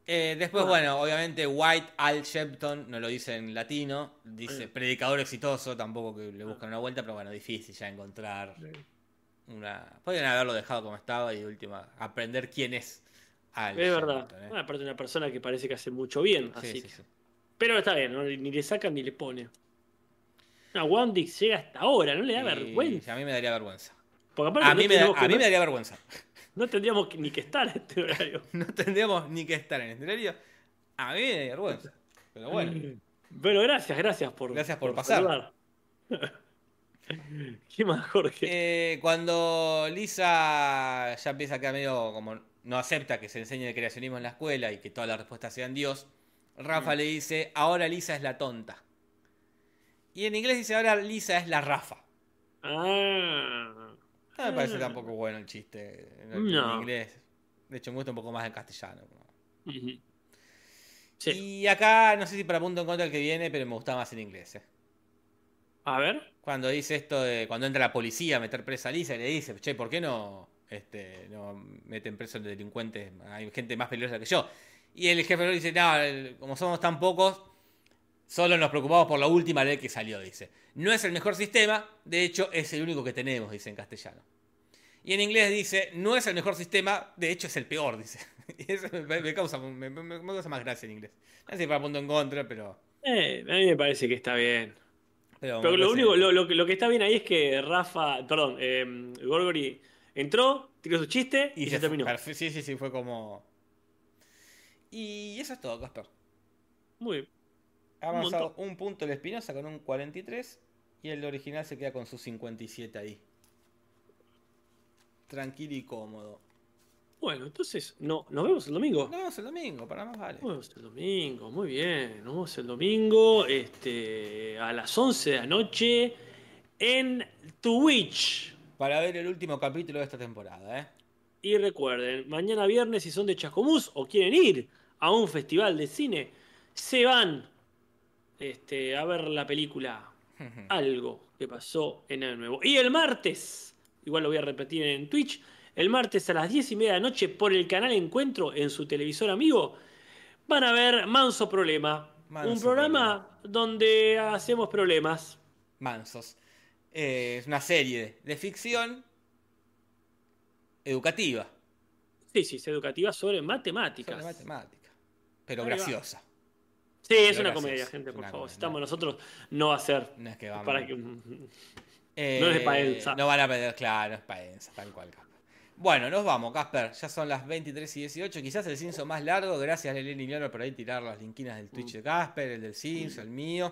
Eh, después, Ah. bueno, obviamente White Al Shepton no lo dice en latino, dice Eh. predicador exitoso, tampoco que le buscan una vuelta, pero bueno, difícil ya encontrar una... Podrían haberlo dejado como estaba y de última, aprender quién es Al Es verdad. ¿eh? Bueno, aparte una persona que parece que hace mucho bien, Sí, así sí, que- sí. Pero está bien, ¿no? ni le sacan ni le pone. No, Wandix llega hasta ahora, no le da Y vergüenza. A mí me daría vergüenza. Porque aparte A no, mí, me, da- tenemos que- a mí me daría vergüenza. no tendríamos que- ni que estar en este horario. No tendríamos ni que estar en este horario. A mí me daría vergüenza. Pero bueno. Bueno, gracias, gracias por, Gracias por pasar. ¿Qué más, Jorge? Eh, cuando Lisa ya empieza a quedar medio como no acepta que se enseñe el creacionismo en la escuela y que todas las respuestas sean Dios, Rafa Mm. le dice, ahora Lisa es la tonta. Y en inglés dice, ahora Lisa es la Rafa. Ah. No me parece Ah. tampoco bueno el chiste en, No. inglés. De hecho, me gusta un poco más en castellano. Sí. Y acá, no sé si para punto en contra el que viene, pero me gusta más en inglés. eh. A ver. Cuando dice esto de cuando entra la policía a meter presa a Lisa y le dice, che, ¿por qué no, este, no meten preso a los delincuentes? Hay gente más peligrosa que yo. Y el jefe dice, no, como somos tan pocos, solo nos preocupamos por la última ley que salió, dice. No es el mejor sistema, de hecho es el único que tenemos, dice en castellano. Y en inglés dice, no es el mejor sistema, de hecho es el peor, dice. Y eso me, me causa, me, causa más gracia en inglés. No sé para punto en contra, pero... Eh, a mí me parece que está bien. Pero, lo único, lo, lo que- lo que está bien ahí es que Rafa, perdón, eh, Gorgori entró, tiró su chiste y, se, fue- terminó. perfe- Sí, sí, sí, fue como. Y eso es todo, Casper. Muy bien. Ha avanzado montón. un, punto el Espinosa con un 43 y el original se queda con sus 57 ahí. Tranquilo y cómodo. Bueno, entonces, no, nos vemos el domingo. Nos vemos el domingo, para más vale. Nos vemos el domingo, muy bien. Nos vemos el domingo este, a las 11 de la noche en Twitch. Para ver el último capítulo de esta temporada, ¿eh? Y recuerden, mañana viernes, si son de Chascomús o quieren ir a un festival de cine, se van este, a ver la película Algo que pasó en el nuevo. Y el martes, igual lo voy a repetir en Twitch, el martes a las 10 y media de la noche por el canal Encuentro en su televisor amigo, van a ver Manso Problema. Manso un programa donde hacemos problemas. Mansos. Eh, es una serie de ficción educativa. Sí, sí, es educativa sobre matemáticas. Sobre matemática. Pero Ahí va. graciosa. Sí, es Pero una graciosa, comedia, gente, por favor. comedia. Si estamos nosotros, no va a ser. No es que vamos. Para que... Eh, No es de Paenza. No van a perder, claro, es Paenza, tal cual. Bueno, nos vamos, Casper. Ya son las 23 y 18. Quizás el Cinso más largo. Gracias, Lelén y Leonor, por ahí tirar las linkinas del Twitch de Casper, el del Cinso, el mío.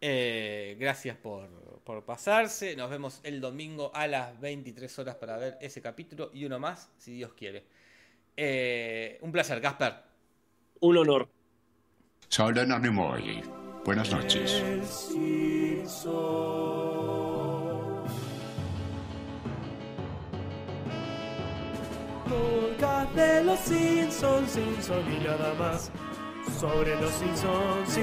Eh, gracias por, por pasarse. Nos vemos el domingo a las 23 horas para ver ese capítulo y uno más, si Dios quiere. Eh, un placer, Casper. Un honor. Soy. Buenas noches. Podcast de los Simpsons, Simpson y nada más. Sobre los Simpsons.